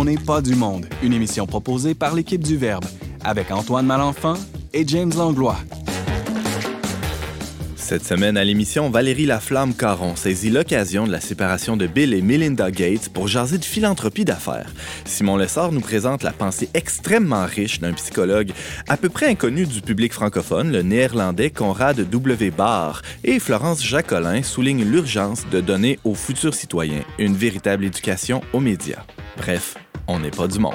On n'est pas du monde, une émission proposée par l'équipe du Verbe, avec Antoine Malenfant et James Langlois. Cette semaine à l'émission, Valérie Laflamme Caron saisit l'occasion de la séparation de Bill et Melinda Gates pour jaser de philanthropie d'affaires. Simon Lessard nous présente la pensée extrêmement riche d'un psychologue à peu près inconnu du public francophone, le néerlandais Conrad W. Barr, et Florence Jacolin souligne l'urgence de donner aux futurs citoyens une véritable éducation aux médias. Bref, on n'est pas du monde.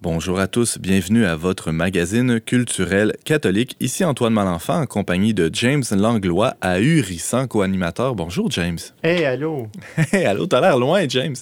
Bonjour à tous, bienvenue à votre magazine culturel catholique. Ici Antoine Malenfant en compagnie de James Langlois, ahurissant co-animateur. Bonjour James. Hey, allô. Hey, allô, t'as l'air loin James.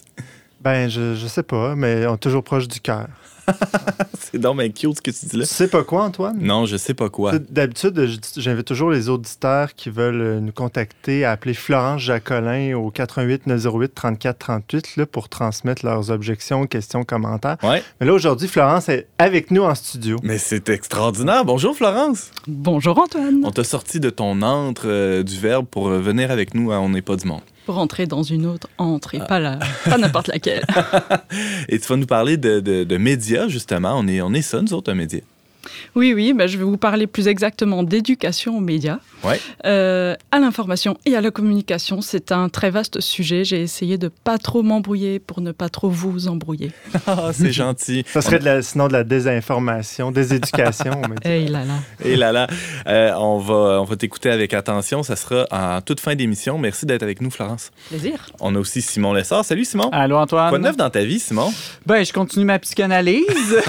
Ben, je, je sais pas, mais on est toujours proche du cœur. C'est donc bien cute ce que tu dis là. Tu sais pas quoi, Antoine? Non, je sais pas quoi. D'habitude, j'invite toujours les auditeurs qui veulent euh, nous contacter à appeler Florence Jacolin au 88 908 34 38 là, pour transmettre leurs objections, questions, commentaires. Ouais, Mais là, aujourd'hui, Florence est avec nous en studio. mais c'est extraordinaire. Bonjour Florence. Bonjour Antoine. On t'a sorti de ton antre euh, du verbe pour euh, venir avec nous à On n'est pas du monde. Pour rentrer dans une autre entre et pas la, pas n'importe laquelle. Et tu vas nous parler de, de- de médias, justement. On est, on est ça, nous autres, un média. Oui, oui, ben, je vais vous parler plus exactement d'éducation aux médias, Ouais. Euh, à l'information et à la communication. C'est un très vaste sujet. J'ai essayé de pas trop m'embrouiller pour ne pas trop vous embrouiller. Ah, c'est gentil. Ça serait de la- sinon de la désinformation, déséducation. dit. Hey là là. Et là là, euh, on va, on va t'écouter avec attention. Ça sera en toute fin d'émission. Merci d'être avec nous, Florence. Plaisir. On a aussi Simon Lessard. Salut, Simon. Allô Antoine. Quoi de neuf dans ta vie, Simon? Ben, je continue ma psychanalyse.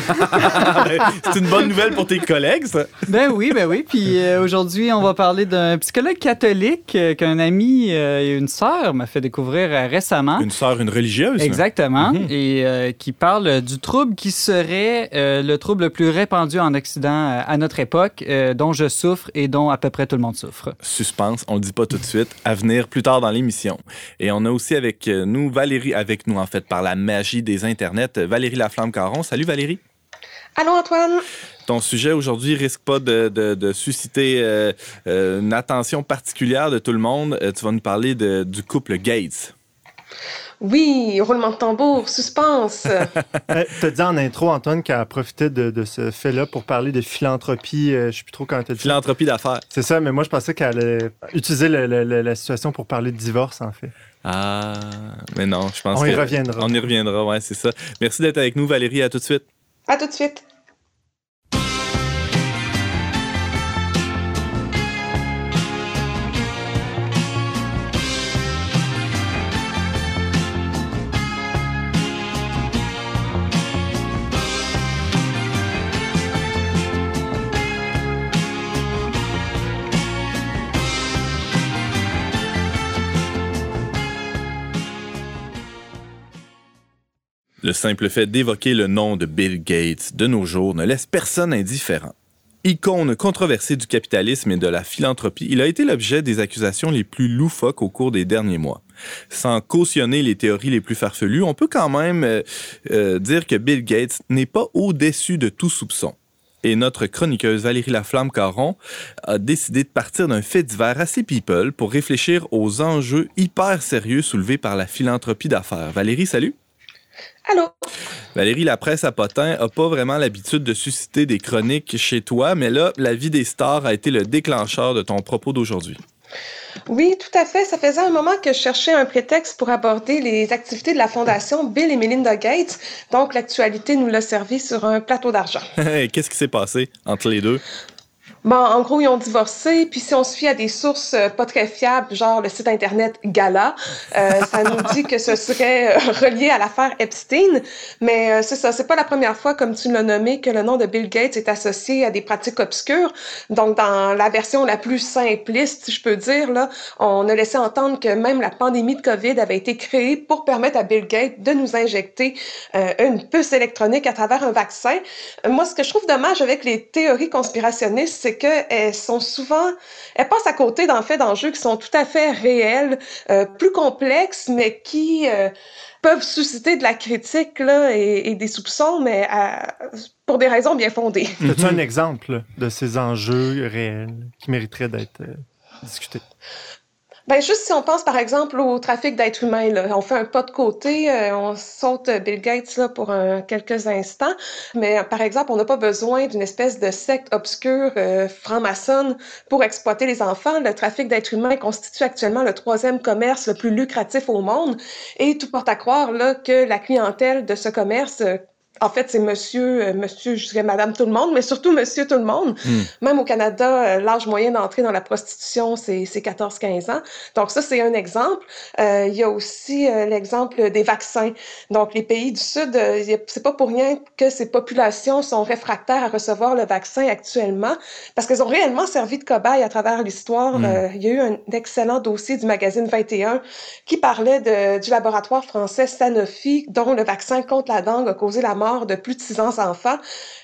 c'est une bonne nouvelle pour tes collègues, ça. ben oui, ben oui. Puis euh, aujourd'hui, on va parler d'un psychologue catholique euh, qu'un ami euh, et une sœur m'a fait découvrir récemment. Une sœur, une religieuse. Exactement. Mhm. Et qui parle du trouble qui serait le trouble le plus répandu en Occident à notre époque, dont je souffre et dont à peu près tout le monde souffre. Suspense, on le dit pas tout de suite, à venir plus tard dans l'émission. Et on a aussi avec nous Valérie, avec nous en fait par la magie des internets, Valérie Laflamme-Caron. Salut Valérie. Allô, Antoine? Ton sujet aujourd'hui risque pas de, de- de susciter euh, euh, une attention particulière de tout le monde. Euh, tu vas nous parler de- du couple Gates. Oui, roulement de tambour, suspense. Euh, T'as dit en intro, Antoine, qu'elle a profité de, de ce fait-là pour parler de philanthropie. euh, je sais plus trop dit. ça. Philanthropie d'affaires. C'est ça, mais moi, je pensais qu'elle allait utiliser le- le- le- la situation pour parler de divorce, en fait. Ah, mais non, je pense On y que- reviendra. On y reviendra, ouais, c'est ça. Merci d'être avec nous, Valérie. À tout de suite. À tout de suite. Le simple fait d'évoquer le nom de Bill Gates de nos jours ne laisse personne indifférent. Icône controversée du capitalisme et de la philanthropie, il a été l'objet des accusations les plus loufoques au cours des derniers mois. Sans cautionner les théories les plus farfelues, on peut quand même euh, euh, dire que Bill Gates n'est pas au-dessus de tout soupçon. Et notre chroniqueuse Valérie Laflamme-Caron a décidé de partir d'un fait divers assez people pour réfléchir aux enjeux hyper sérieux soulevés par la philanthropie d'affaires. Valérie, salut! Allô? Valérie, la presse à potin a pas vraiment l'habitude de susciter des chroniques chez toi, mais là, la vie des stars a été le déclencheur de ton propos d'aujourd'hui. Oui, tout à fait. Ça faisait un moment que je cherchais un prétexte pour aborder les activités de la Fondation Bill et Melinda Gates. Donc, l'actualité nous l'a servi sur un plateau d'argent. Qu'est-ce qui s'est passé entre les deux? Bon, en gros, ils ont divorcé, puis si on se fie à des sources euh, pas très fiables, genre le site internet Gala, euh, ça nous dit que ce serait euh, relié à l'affaire Epstein. Mais euh, c'est ça, c'est pas la première fois, comme tu l'as nommé, que le nom de Bill Gates est associé à des pratiques obscures. Donc, dans la version la plus simpliste, si je peux dire, là, on a laissé entendre que même la pandémie de COVID avait été créée pour permettre à Bill Gates de nous injecter euh, une puce électronique à travers un vaccin. Moi, ce que je trouve dommage avec les théories conspirationnistes, c'est c'est qu'elles sont souvent, elles passent à côté d'en fait d'enjeux qui sont tout à fait réels, euh, plus complexes, mais qui euh, peuvent susciter de la critique là, et, des soupçons, mais pour des raisons bien fondées. As-tu un exemple de ces enjeux réels qui mériteraient d'être discutés? Ben, juste si on pense par exemple au trafic d'êtres humains, là, on fait un pas de côté, euh, on saute Bill Gates là, pour quelques instants, mais euh, par exemple, on n'a pas besoin d'une espèce de secte obscure euh, franc-maçonne pour exploiter les enfants. Le trafic d'êtres humains constitue actuellement le troisième commerce le plus lucratif au monde et tout porte à croire là, que la clientèle de ce commerce en fait, c'est monsieur, euh, monsieur, je dirais madame tout le monde, mais surtout monsieur tout le monde. Hmm. Même au Canada, euh, l'âge moyen d'entrer dans la prostitution, c'est 14-15 ans. Donc ça, c'est un exemple. Euh, il y a aussi l'exemple des vaccins. Donc les pays du Sud, c'est pas pour rien que ces populations sont réfractaires à recevoir le vaccin actuellement, parce qu'elles ont réellement servi de cobaye à travers l'histoire. Hmm. il y a eu un excellent dossier du magazine 21 qui parlait de, du laboratoire français Sanofi, dont le vaccin contre la dengue a causé la mort de plus de 600 enfants,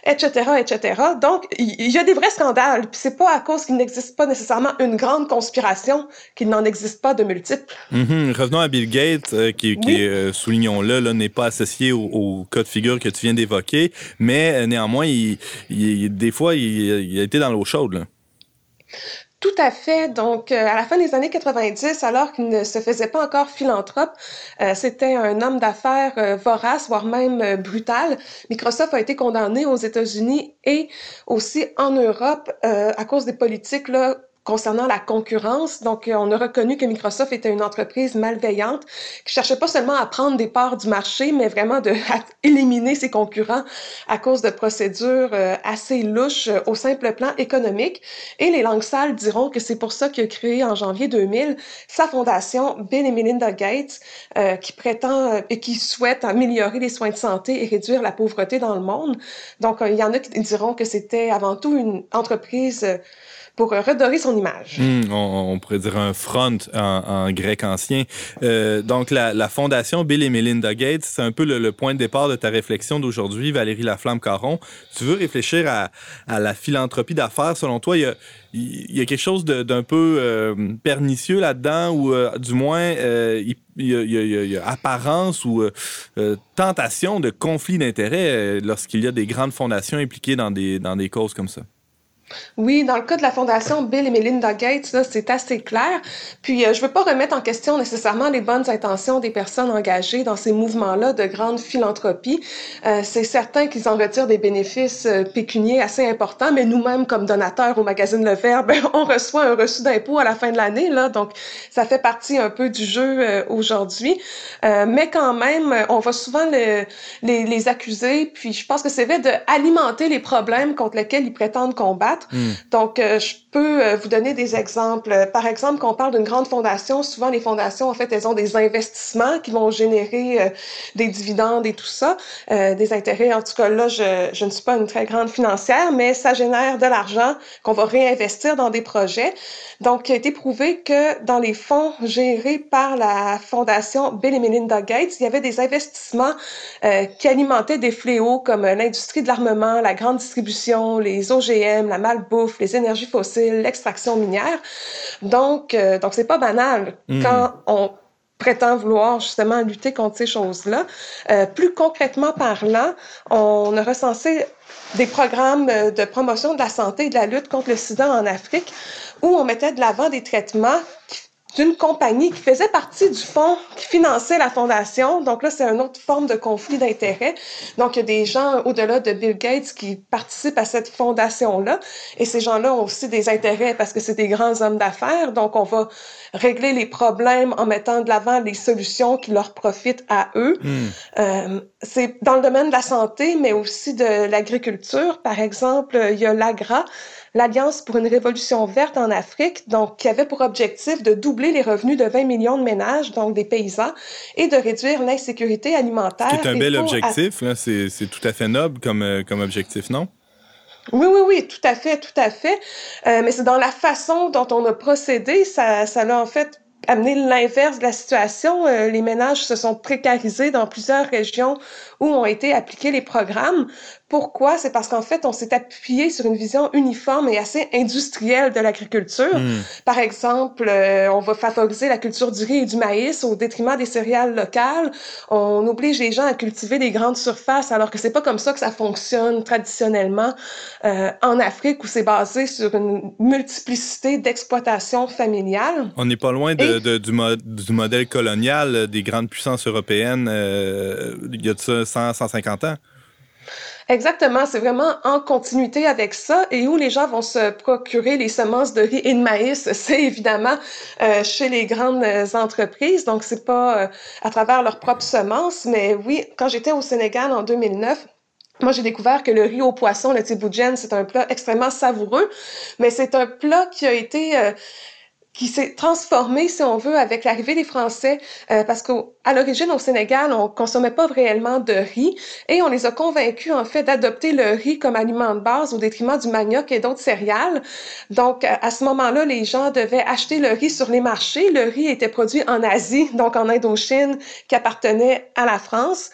etc., etc. Donc, il y, a des vrais scandales. Puis c'est pas à cause qu'il n'existe pas nécessairement une grande conspiration qu'il n'en existe pas de multiples. Mm-hmm. Revenons à Bill Gates, euh, qui, qui euh, soulignons-le, là, n'est pas associé au, cas de figure que tu viens d'évoquer, mais euh, néanmoins, il, des fois, il, a été dans l'eau chaude. Là. Tout à fait. Donc, euh, à la fin des années 90, alors qu'il ne se faisait pas encore philanthrope, euh, c'était un homme d'affaires euh, vorace, voire même brutal. Microsoft a été condamné aux États-Unis et aussi en Europe à cause des politiques là, concernant la concurrence. Donc, euh, on a reconnu que Microsoft était une entreprise malveillante qui cherchait pas seulement à prendre des parts du marché, mais vraiment de éliminer ses concurrents à cause de procédures euh, assez louches euh, au simple plan économique. Et les langues sales diront que c'est pour ça qu'il a créé en janvier 2000 sa fondation Bill et Melinda Gates, qui prétend et qui souhaite améliorer les soins de santé et réduire la pauvreté dans le monde. Donc, il y en a qui diront que c'était avant tout une entreprise pour redorer son image. Hmm, on, pourrait dire un front en, grec ancien. Euh, donc, la, fondation Bill et Melinda Gates, c'est un peu le, point de départ de ta réflexion d'aujourd'hui, Valérie Laflamme-Caron. Tu veux réfléchir à, la philanthropie d'affaires. Selon toi, il y a, il y a quelque chose d'un peu euh, pernicieux là-dedans, ou euh, du moins, il, y a, apparence ou tentation de conflit d'intérêts lorsqu'il y a des grandes fondations impliquées dans des, dans des causes comme ça? Oui, dans le cas de la fondation Bill et Melinda Gates, c'est assez clair. Puis, euh, je veux pas remettre en question nécessairement les bonnes intentions des personnes engagées dans ces mouvements-là de grande philanthropie. Euh, c'est certain qu'ils en retirent des bénéfices euh, pécuniers assez importants, mais nous-mêmes, comme donateurs au magazine Le Verbe, on reçoit un reçu d'impôt à la fin de l'année, là, donc ça fait partie un peu du jeu euh, aujourd'hui. mais quand même, on va souvent le, les, les accuser, puis je pense que c'est vrai d'alimenter les problèmes contre lesquels ils prétendent combattre. Hmm. Donc, euh, je peux euh, vous donner des exemples. Par exemple, quand on parle d'une grande fondation, souvent les fondations, en fait, elles ont des investissements qui vont générer euh, des dividendes et tout ça, des intérêts. En tout cas, là, je, je ne suis pas une très grande financière, mais ça génère de l'argent qu'on va réinvestir dans des projets. Donc, il a été prouvé que dans les fonds gérés par la fondation Bill et Melinda Gates, il y avait des investissements qui alimentaient des fléaux comme l'industrie de l'armement, la grande distribution, les OGM, la malbouffe, les énergies fossiles, l'extraction minière. Donc, euh, donc c'est pas banal hmm. quand on prétend vouloir justement lutter contre ces choses-là. Euh, plus concrètement parlant, on a recensé des programmes euh, de promotion de la santé et de la lutte contre le sida en Afrique où on mettait de l'avant des traitements qui d'une compagnie qui faisait partie du fonds qui finançait la fondation. Donc là, c'est une autre forme de conflit d'intérêts. Donc, il y a des gens au-delà de Bill Gates qui participent à cette fondation-là. Et ces gens-là ont aussi des intérêts parce que c'est des grands hommes d'affaires. Donc, on va régler les problèmes en mettant de l'avant les solutions qui leur profitent à eux. Hmm. Euh, c'est dans le domaine de la santé, mais aussi de l'agriculture. Par exemple, il y a l'AGRA, l'Alliance pour une révolution verte en Afrique, donc qui avait pour objectif de doubler les revenus de 20 millions de ménages, donc des paysans, et de réduire l'insécurité alimentaire. C'est un bel objectif, c'est tout à fait noble comme, euh, comme objectif, non? Oui, oui, oui, tout à fait, tout à fait. Euh, mais c'est dans la façon dont on a procédé, ça, ça l'a en fait amené l'inverse de la situation. Euh, les ménages se sont précarisés dans plusieurs régions où ont été appliqués les programmes Pourquoi? C'est parce qu'en fait, on s'est appuyé sur une vision uniforme et assez industrielle de l'agriculture. Hmm. Par exemple, euh, on va favoriser la culture du riz et du maïs au détriment des céréales locales. On oblige les gens à cultiver des grandes surfaces alors que c'est pas comme ça que ça fonctionne traditionnellement euh, en Afrique où c'est basé sur une multiplicité d'exploitations familiales. On n'est pas loin de, Et- de- du, mo- du modèle colonial des grandes puissances européennes euh, il y a de ça 100, 150 ans. Exactement, c'est vraiment en continuité avec ça et où les gens vont se procurer les semences de riz et de maïs, c'est évidemment euh, chez les grandes euh, entreprises, donc c'est pas euh, à travers leurs propres semences, mais oui, quand j'étais au Sénégal en 2009, moi, j'ai découvert que le riz au poisson, le tiboujen, c'est un plat extrêmement savoureux, mais c'est un plat qui a été euh, qui s'est transformé, si on veut, avec l'arrivée des Français, euh, parce qu'à l'origine, au Sénégal, on consommait pas réellement de riz, et on les a convaincus, en fait, d'adopter le riz comme aliment de base au détriment du manioc et d'autres céréales. Donc, à à ce moment-là, les gens devaient acheter le riz sur les marchés. Le riz était produit en Asie, donc en Indochine, qui appartenait à la France,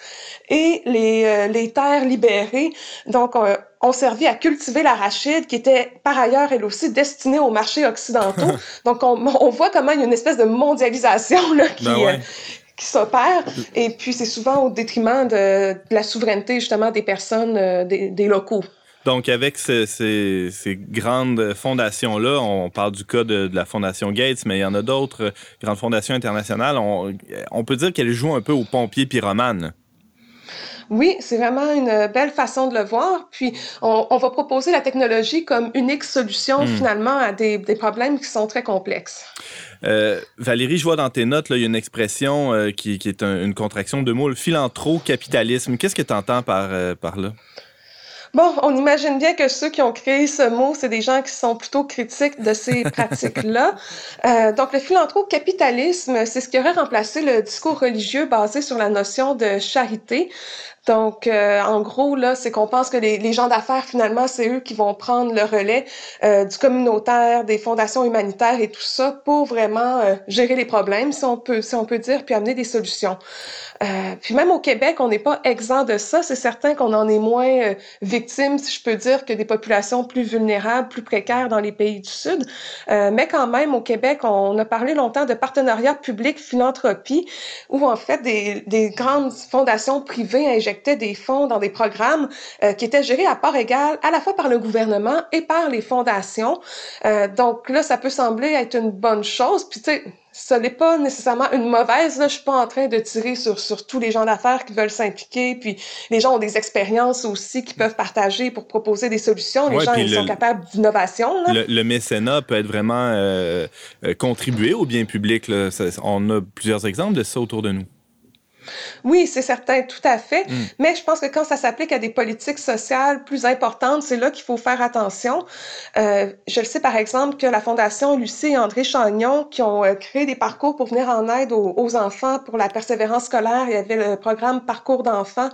et les, euh, les terres libérées, donc, euh, ont servi à cultiver l'arachide, qui était par ailleurs, elle aussi, destinée aux marchés occidentaux. Donc, on, on voit comment il y a une espèce de mondialisation là, qui, Ben ouais. euh, qui s'opère. Et puis, c'est souvent au détriment de, de la souveraineté, justement, des personnes, euh, des, des locaux. Donc, avec ce- ces, ces grandes fondations-là, on parle du cas de, de la Fondation Gates, mais il y en a d'autres euh, grandes fondations internationales. On, on peut dire qu'elles jouent un peu aux pompiers pyromanes. Oui, c'est vraiment une belle façon de le voir. Puis, on, on va proposer la technologie comme unique solution, Hmm. finalement, à des, des problèmes qui sont très complexes. Euh, Valérie, je vois dans tes notes, il y a une expression euh, qui, qui est un- une contraction de mots, le philantro-capitalisme. Qu'est-ce que tu entends par, euh, par là? Bon, on imagine bien que ceux qui ont créé ce mot, c'est des gens qui sont plutôt critiques de ces pratiques-là. Euh, donc, le philanthrope-capitalisme, c'est ce qui aurait remplacé le discours religieux basé sur la notion de charité. Donc, euh, en gros, là, c'est qu'on pense que les, les gens d'affaires, finalement, c'est eux qui vont prendre le relais euh, du communautaire, des fondations humanitaires et tout ça pour vraiment euh, gérer les problèmes, si on peut, si on peut dire, puis amener des solutions. Euh, puis même au Québec, on n'est pas exempt de ça. C'est certain qu'on en est moins euh, victime, si je peux dire, que des populations plus vulnérables, plus précaires dans les pays du Sud. Mais quand même, au Québec, on a parlé longtemps de partenariat public-philanthropie, où en fait des, des grandes fondations privées injectaient des fonds dans des programmes euh, qui étaient gérés à part égale, à la fois par le gouvernement et par les fondations. Euh, donc là, ça peut sembler être une bonne chose. Puis tu sais, ce n'est pas nécessairement une mauvaise. Là, je suis pas en train de tirer sur, sur tous les gens d'affaires qui veulent s'impliquer. Puis les gens ont des expériences aussi qui peuvent partager pour proposer des solutions. Les Ouais, gens, ils le- sont capables d'innovation. Le, le mécénat peut être vraiment euh, euh, contribuer au bien public. là. Ça- on a plusieurs exemples de ça autour de nous. Oui, c'est certain, tout à fait. Mm. Mais je pense que quand ça s'applique à des politiques sociales plus importantes, c'est là qu'il faut faire attention. Euh, je le sais par exemple que la Fondation Lucie et André Chagnon, qui ont euh, créé des parcours pour venir en aide aux, aux enfants pour la persévérance scolaire, il y avait le programme Parcours d'enfants,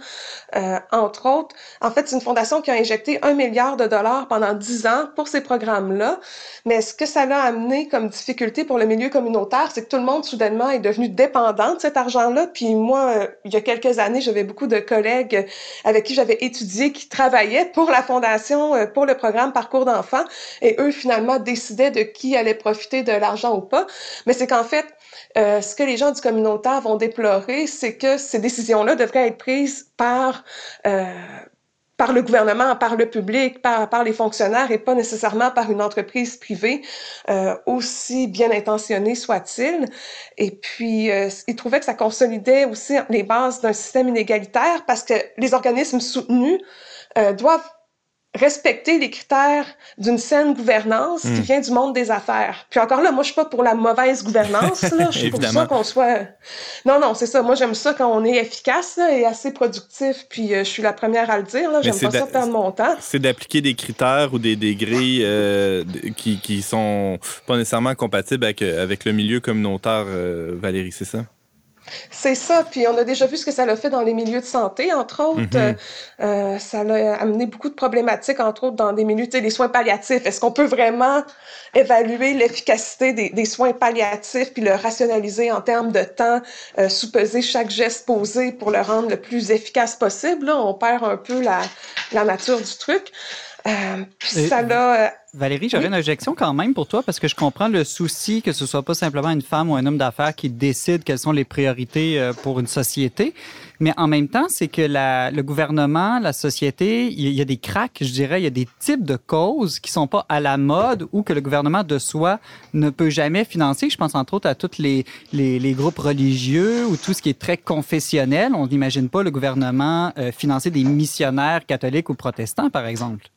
euh, entre autres. En fait, c'est une fondation qui a injecté un milliard de dollars pendant dix ans pour ces programmes-là. Mais ce que ça l'a amené comme difficulté pour le milieu communautaire, c'est que tout le monde soudainement est devenu dépendant de cet argent-là. Puis moi, euh, il y a quelques années, j'avais beaucoup de collègues euh, avec qui j'avais étudié qui travaillaient pour la fondation, euh, pour le programme Parcours d'enfants. Et eux, finalement, décidaient de qui allait profiter de l'argent ou pas. Mais c'est qu'en fait, euh, ce que les gens du communautaire vont déplorer, c'est que ces décisions-là devraient être prises par euh, par le gouvernement, par le public, par, par les fonctionnaires et pas nécessairement par une entreprise privée, euh, aussi bien intentionnée soit-il. Et puis, euh, ils trouvaient que ça consolidait aussi les bases d'un système inégalitaire parce que les organismes soutenus euh, doivent respecter les critères d'une saine gouvernance qui vient du monde des affaires. Puis encore là, moi, je suis pas pour la mauvaise gouvernance. Là. Je suis pour ça qu'on soit... Non, non, c'est ça. Moi, j'aime ça quand on est efficace là, et assez productif. Puis euh, je suis la première à le dire. J'aime pas ça perdre mon temps. C'est d'appliquer des critères ou des, des grilles euh, qui, qui sont pas nécessairement compatibles avec, euh, avec le milieu communautaire, euh, Valérie, c'est ça? C'est ça. Puis on a déjà vu ce que ça l'a fait dans les milieux de santé, entre autres. Mm-hmm. euh, ça l'a amené beaucoup de problématiques, entre autres dans des milieux, tu sais, des soins palliatifs. Est-ce qu'on peut vraiment évaluer l'efficacité des, des, soins palliatifs puis le rationaliser en termes de temps, euh, sous-peser chaque geste posé pour le rendre le plus efficace possible? Là, on perd un peu la, la nature du truc. Euh, ça l'a euh, Valérie, j'aurais une objection quand même pour toi parce que je comprends le souci que ce soit pas simplement une femme ou un homme d'affaires qui décide quelles sont les priorités euh, pour une société, mais en même temps, c'est que la, le gouvernement, la société, il y a des cracks, je dirais, il y a des types de causes qui sont pas à la mode ou que le gouvernement de soi ne peut jamais financer. Je pense entre autres à tous les, les, les groupes religieux ou tout ce qui est très confessionnel. On n'imagine pas le gouvernement euh, financer des missionnaires catholiques ou protestants, par exemple.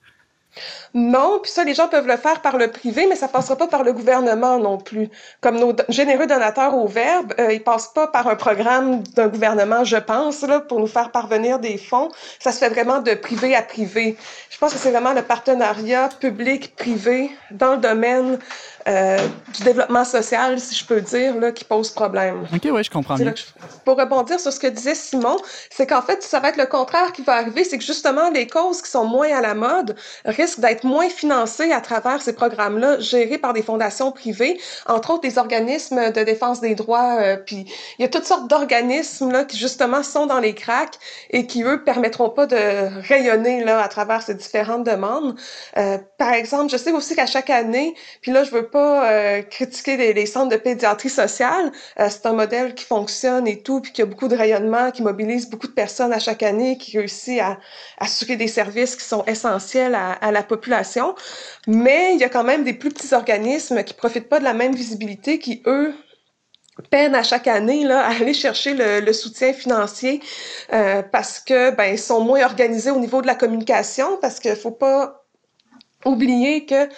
Non, puis ça, les gens peuvent le faire par le privé, mais ça passera pas par le gouvernement non plus. Comme nos généreux donateurs au Verbe, euh, ils passent pas par un programme d'un gouvernement, je pense, là, pour nous faire parvenir des fonds. Ça se fait vraiment de privé à privé. Je pense que c'est vraiment le partenariat public-privé dans le domaine euh, du développement social, si je peux dire, là, qui pose problème. OK, oui, je comprends bien. pour rebondir sur ce que disait Simon, c'est qu'en fait, ça va être le contraire qui va arriver, c'est que justement, les causes qui sont moins à la mode risquent d'être moins financées à travers ces programmes-là, gérés par des fondations privées, entre autres des organismes de défense des droits, euh, puis il y a toutes sortes d'organismes là qui justement sont dans les cracks et qui, eux, permettront pas de rayonner là à travers ces différentes demandes. Euh, par exemple, je sais aussi qu'à chaque année, puis là, je veux pas euh, critiquer les, les, centres de pédiatrie sociale. Euh, c'est un modèle qui fonctionne et tout, puis qui a beaucoup de rayonnement, qui mobilise beaucoup de personnes à chaque année, qui réussit à, assurer des services qui sont essentiels à, à, la population. Mais il y a quand même des plus petits organismes qui profitent pas de la même visibilité, qui eux peinent à chaque année là, à aller chercher le, le soutien financier euh, parce que ben ils sont moins organisés au niveau de la communication parce qu'il faut pas oublier que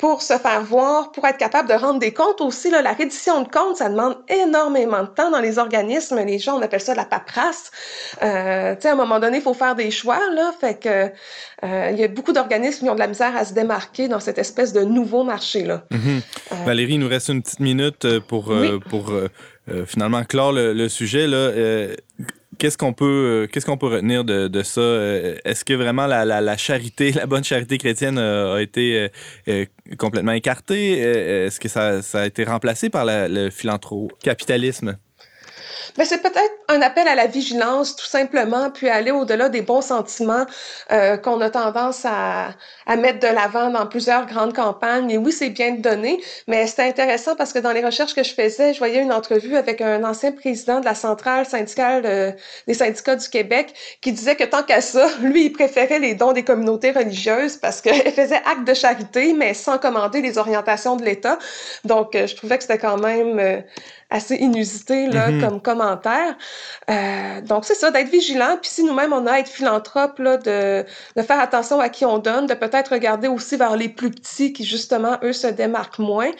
pour se faire voir, pour être capable de rendre des comptes aussi, là, la reddition de comptes, ça demande énormément de temps dans les organismes. Les gens, on appelle ça de la paperasse. Euh, tu sais, à un moment donné, il faut faire des choix, là. Fait que euh, il y a beaucoup d'organismes qui ont de la misère à se démarquer dans cette espèce de nouveau marché, là. Mm -hmm. euh, Valérie, il nous reste une petite minute pour, oui. pour finalement clore le, le sujet, là qu'est-ce qu'on peut, qu'est-ce qu'on peut retenir de, ça? Est-ce que vraiment la, charité, la bonne charité chrétienne a, a été euh, complètement écartée? Est-ce que ça, ça, a été remplacé par la, le philanthrocapitalisme? Mais c'est peut-être un appel à la vigilance, tout simplement, puis aller au-delà des bons sentiments euh, qu'on a tendance à, à mettre de l'avant dans plusieurs grandes campagnes. Et oui, c'est bien de donner, mais c'est intéressant parce que dans les recherches que je faisais, je voyais une entrevue avec un ancien président de la centrale syndicale euh, des syndicats du Québec qui disait que tant qu'à ça, lui, il préférait les dons des communautés religieuses parce qu'elle faisait acte de charité, mais sans commander les orientations de l'État. Donc, euh, je trouvais que c'était quand même euh, assez inusité là, mm -hmm. comme commentaire. Euh, donc, c'est ça, d'être vigilant. Puis si nous-mêmes, on a à être philanthrope, là, de, de faire attention à qui on donne, de peut-être regarder aussi vers les plus petits qui, justement, eux, se démarquent moins.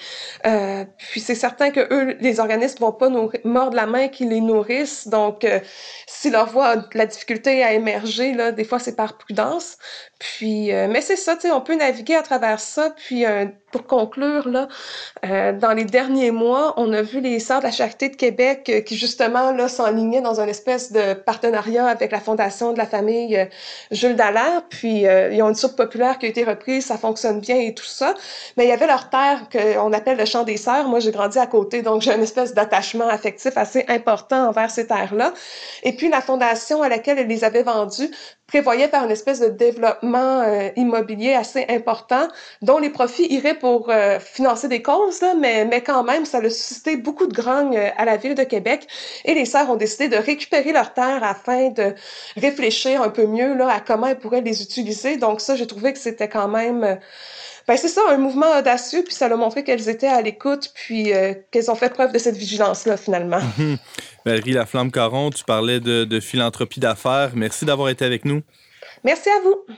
Euh, puis c'est certain que eux, les organismes vont pas nourrir, mordre la main qui les nourrissent. Donc, euh, si leur voix a de la difficulté à émerger, là, des fois, c'est par prudence. Puis, euh, mais c'est ça, tu sais, on peut naviguer à travers ça. Puis, euh, pour conclure, là, euh, dans les derniers mois, on a vu les Sœurs de la Charité de Québec euh, qui, justement, là, s'enlignaient dans une espèce de partenariat avec la Fondation de la famille euh, Jules Dallaire. Puis, ils ont une soupe populaire qui a été reprise, ça fonctionne bien et tout ça. Mais il y avait leur terre qu'on appelle le Champ des Sœurs. Moi, j'ai grandi à côté, donc j'ai une espèce d'attachement affectif assez important envers ces terres-là. Et puis, la fondation à laquelle elle les avait vendues prévoyait faire une espèce de développement euh, immobilier assez important, dont les profits iraient pour euh, financer des causes, là, mais, mais quand même, ça a suscité beaucoup de grogne euh, à la ville de Québec. Et les sœurs ont décidé de récupérer leurs terres afin de réfléchir un peu mieux là, à comment elles pourraient les utiliser. Donc ça, j'ai trouvé que c'était quand même... Ben c'est ça, un mouvement audacieux, puis ça a montré qu'elles étaient à l'écoute, puis euh, qu'elles ont fait preuve de cette vigilance-là, finalement. Valérie Laflamme-Caron, tu parlais de, de philanthropie d'affaires. Merci d'avoir été avec nous. Merci à vous.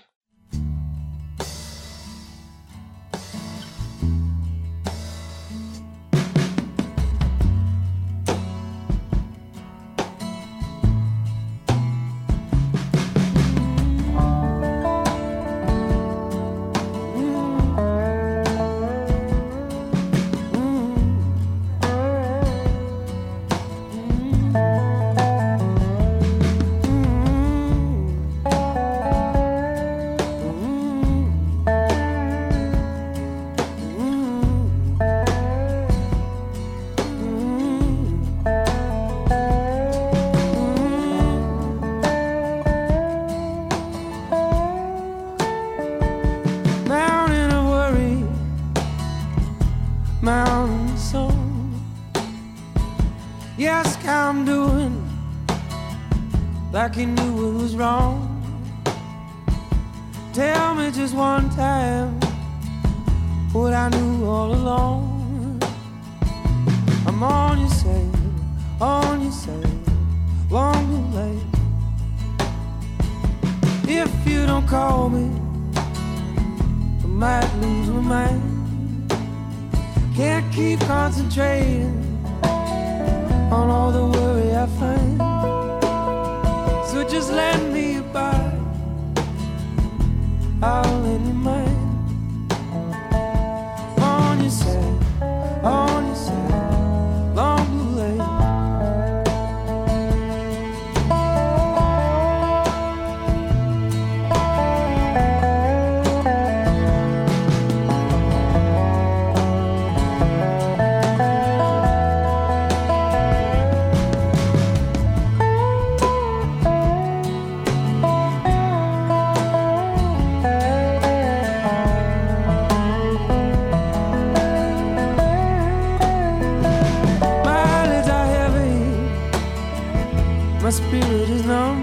Spirit is numb.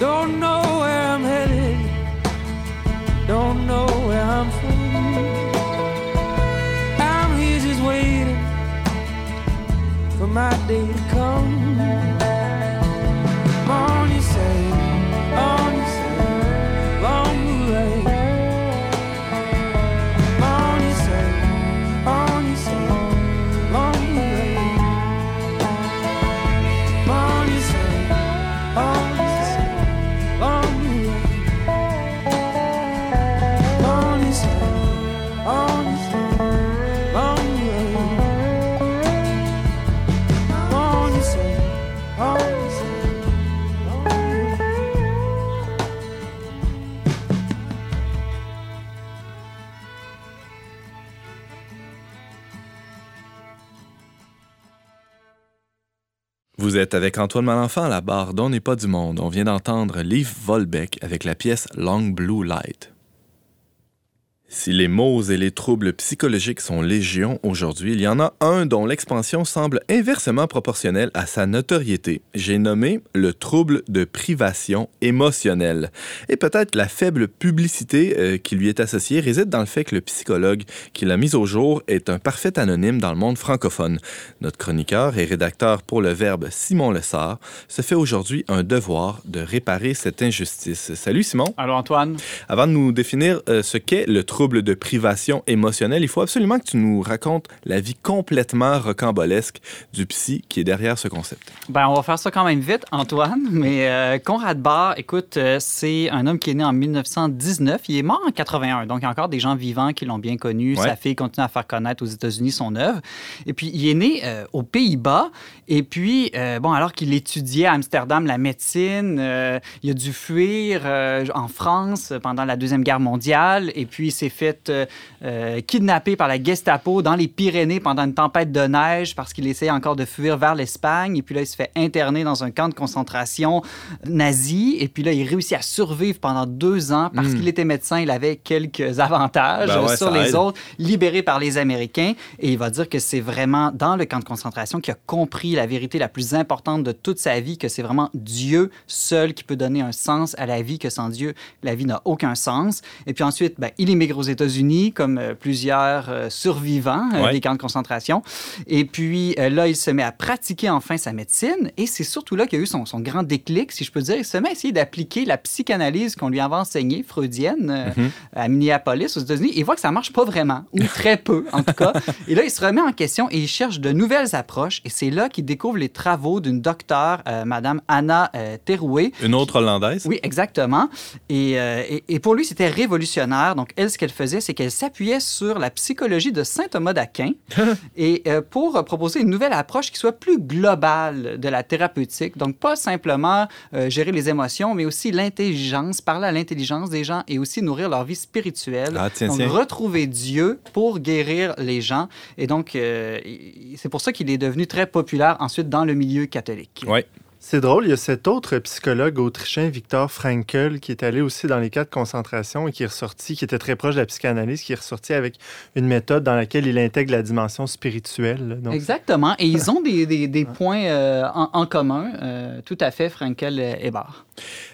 Don't know where I'm headed, don't know where I'm from. I'm here just waiting for my day to come. Vous êtes avec Antoine Malenfant à la barre d'On n'est pas du monde. On vient d'entendre Leif Volbeck avec la pièce Long Blue Light. Si les maux et les troubles psychologiques sont légion aujourd'hui, il y en a un dont l'expansion semble inversement proportionnelle à sa notoriété. J'ai nommé le trouble de privation émotionnelle. Et peut-être la faible publicité euh, qui lui est associée réside dans le fait que le psychologue qui l'a mis au jour est un parfait anonyme dans le monde francophone. Notre chroniqueur et rédacteur pour le Verbe, Simon Lessard, se fait aujourd'hui un devoir de réparer cette injustice. Salut Simon. Alors, Antoine? Avant de nous définir euh, ce qu'est le trouble de privation émotionnelle, il faut absolument que tu nous racontes la vie complètement rocambolesque du psy qui est derrière ce concept. Ben, on va faire ça quand même vite, Antoine. Mais euh, Conrad Barr, écoute, euh, c'est un homme qui est né en 1919. Il est mort en 81. Donc, il y a encore des gens vivants qui l'ont bien connu. Ouais. Sa fille continue à faire connaître aux États-Unis son œuvre. Et puis, il est né euh, aux Pays-Bas. Et puis, euh, bon, alors qu'il étudiait à Amsterdam la médecine, euh, il a dû fuir euh, en France pendant la Deuxième Guerre mondiale. Et puis, il s'est fait euh, euh, kidnapper par la Gestapo dans les Pyrénées pendant une tempête de neige parce qu'il essayait encore de fuir vers l'Espagne. Et puis là, il se fait interner dans un camp de concentration nazi. Et puis là, il réussit à survivre pendant deux ans parce Mm. qu'il était médecin. Il avait quelques avantages Ben ouais, sur les aide. autres, libéré par les Américains. Et il va dire que c'est vraiment dans le camp de concentration qu'il a compris la vérité la plus importante de toute sa vie, que c'est vraiment Dieu seul qui peut donner un sens à la vie, que sans Dieu, la vie n'a aucun sens. Et puis ensuite, ben, il émigre aux États-Unis, comme euh, plusieurs euh, survivants euh, Ouais. des camps de concentration. Et puis là, il se met à pratiquer enfin sa médecine. Et c'est surtout là qu'il y a eu son, son grand déclic, si je peux dire. Il se met à essayer d'appliquer la psychanalyse qu'on lui avait enseignée, freudienne, Mhm. à Minneapolis, aux États-Unis. Il voit que ça marche pas vraiment, ou très peu, en tout cas. Et là, il se remet en question et il cherche de nouvelles approches. Et c'est là qu'il découvre les travaux d'une docteure, euh, Madame Anna euh, Une autre hollandaise? oui, exactement. Et, euh, et- et pour lui, c'était révolutionnaire. Donc, elle, ce qu'elle faisait, c'est qu'elle s'appuyait sur la psychologie de saint Thomas d'Aquin et euh, pour euh, proposer une nouvelle approche qui soit plus globale de la thérapeutique. Donc, pas simplement euh, gérer les émotions, mais aussi l'intelligence, parler à l'intelligence des gens et aussi nourrir leur vie spirituelle. Ah, tiens, donc, tiens. retrouver Dieu pour guérir les gens. Et donc, euh, c'est pour ça qu'il est devenu très populaire ensuite dans le milieu catholique. Oui. C'est drôle, il y a cet autre psychologue autrichien, Viktor Frankl, qui est allé aussi dans les cas de concentration et qui est ressorti, qui était très proche de la psychanalyse, qui est ressorti avec une méthode dans laquelle il intègre la dimension spirituelle. Donc, Exactement. Et ils ont des, des, des points euh, en, en, commun, euh, tout à fait, Frankel et Barr.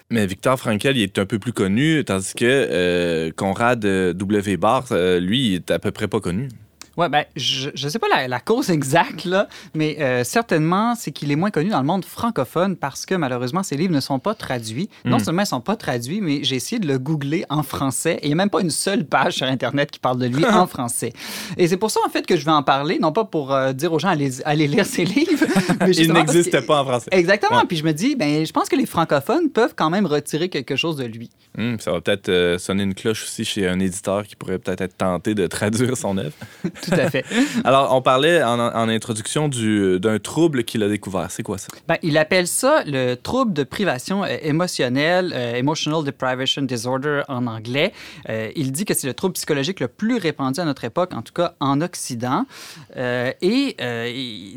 Mais Victor Frankel, il est un peu plus connu, tandis que euh, Conrad W. Barr, lui, il est à peu près pas connu. Oui, ben, je ne sais pas la, la, cause exacte, là, mais euh, certainement, c'est qu'il est moins connu dans le monde francophone parce que malheureusement, ses livres ne sont pas traduits. Mm. Non seulement ils ne sont pas traduits, mais j'ai essayé de le googler en français et il n'y a même pas une seule page sur Internet qui parle de lui en français. Et c'est pour ça, en fait, que je vais en parler, non pas pour euh, dire aux gens allez, allez lire ses livres. mais il n'existait pas en français. Exactement. Ouais. Puis je me dis, ben, je pense que les francophones peuvent quand même retirer quelque chose de lui. Mm, ça va peut-être euh, sonner une cloche aussi chez un éditeur qui pourrait peut-être être tenté de traduire son œuvre. Tout à fait. Alors, on parlait en, en introduction d'un trouble qu'il a découvert. C'est quoi ça? Ben, il appelle ça le trouble de privation euh, émotionnelle, euh, Emotional Deprivation Disorder en anglais. Euh, il dit que c'est le trouble psychologique le plus répandu à notre époque, en tout cas en Occident. Et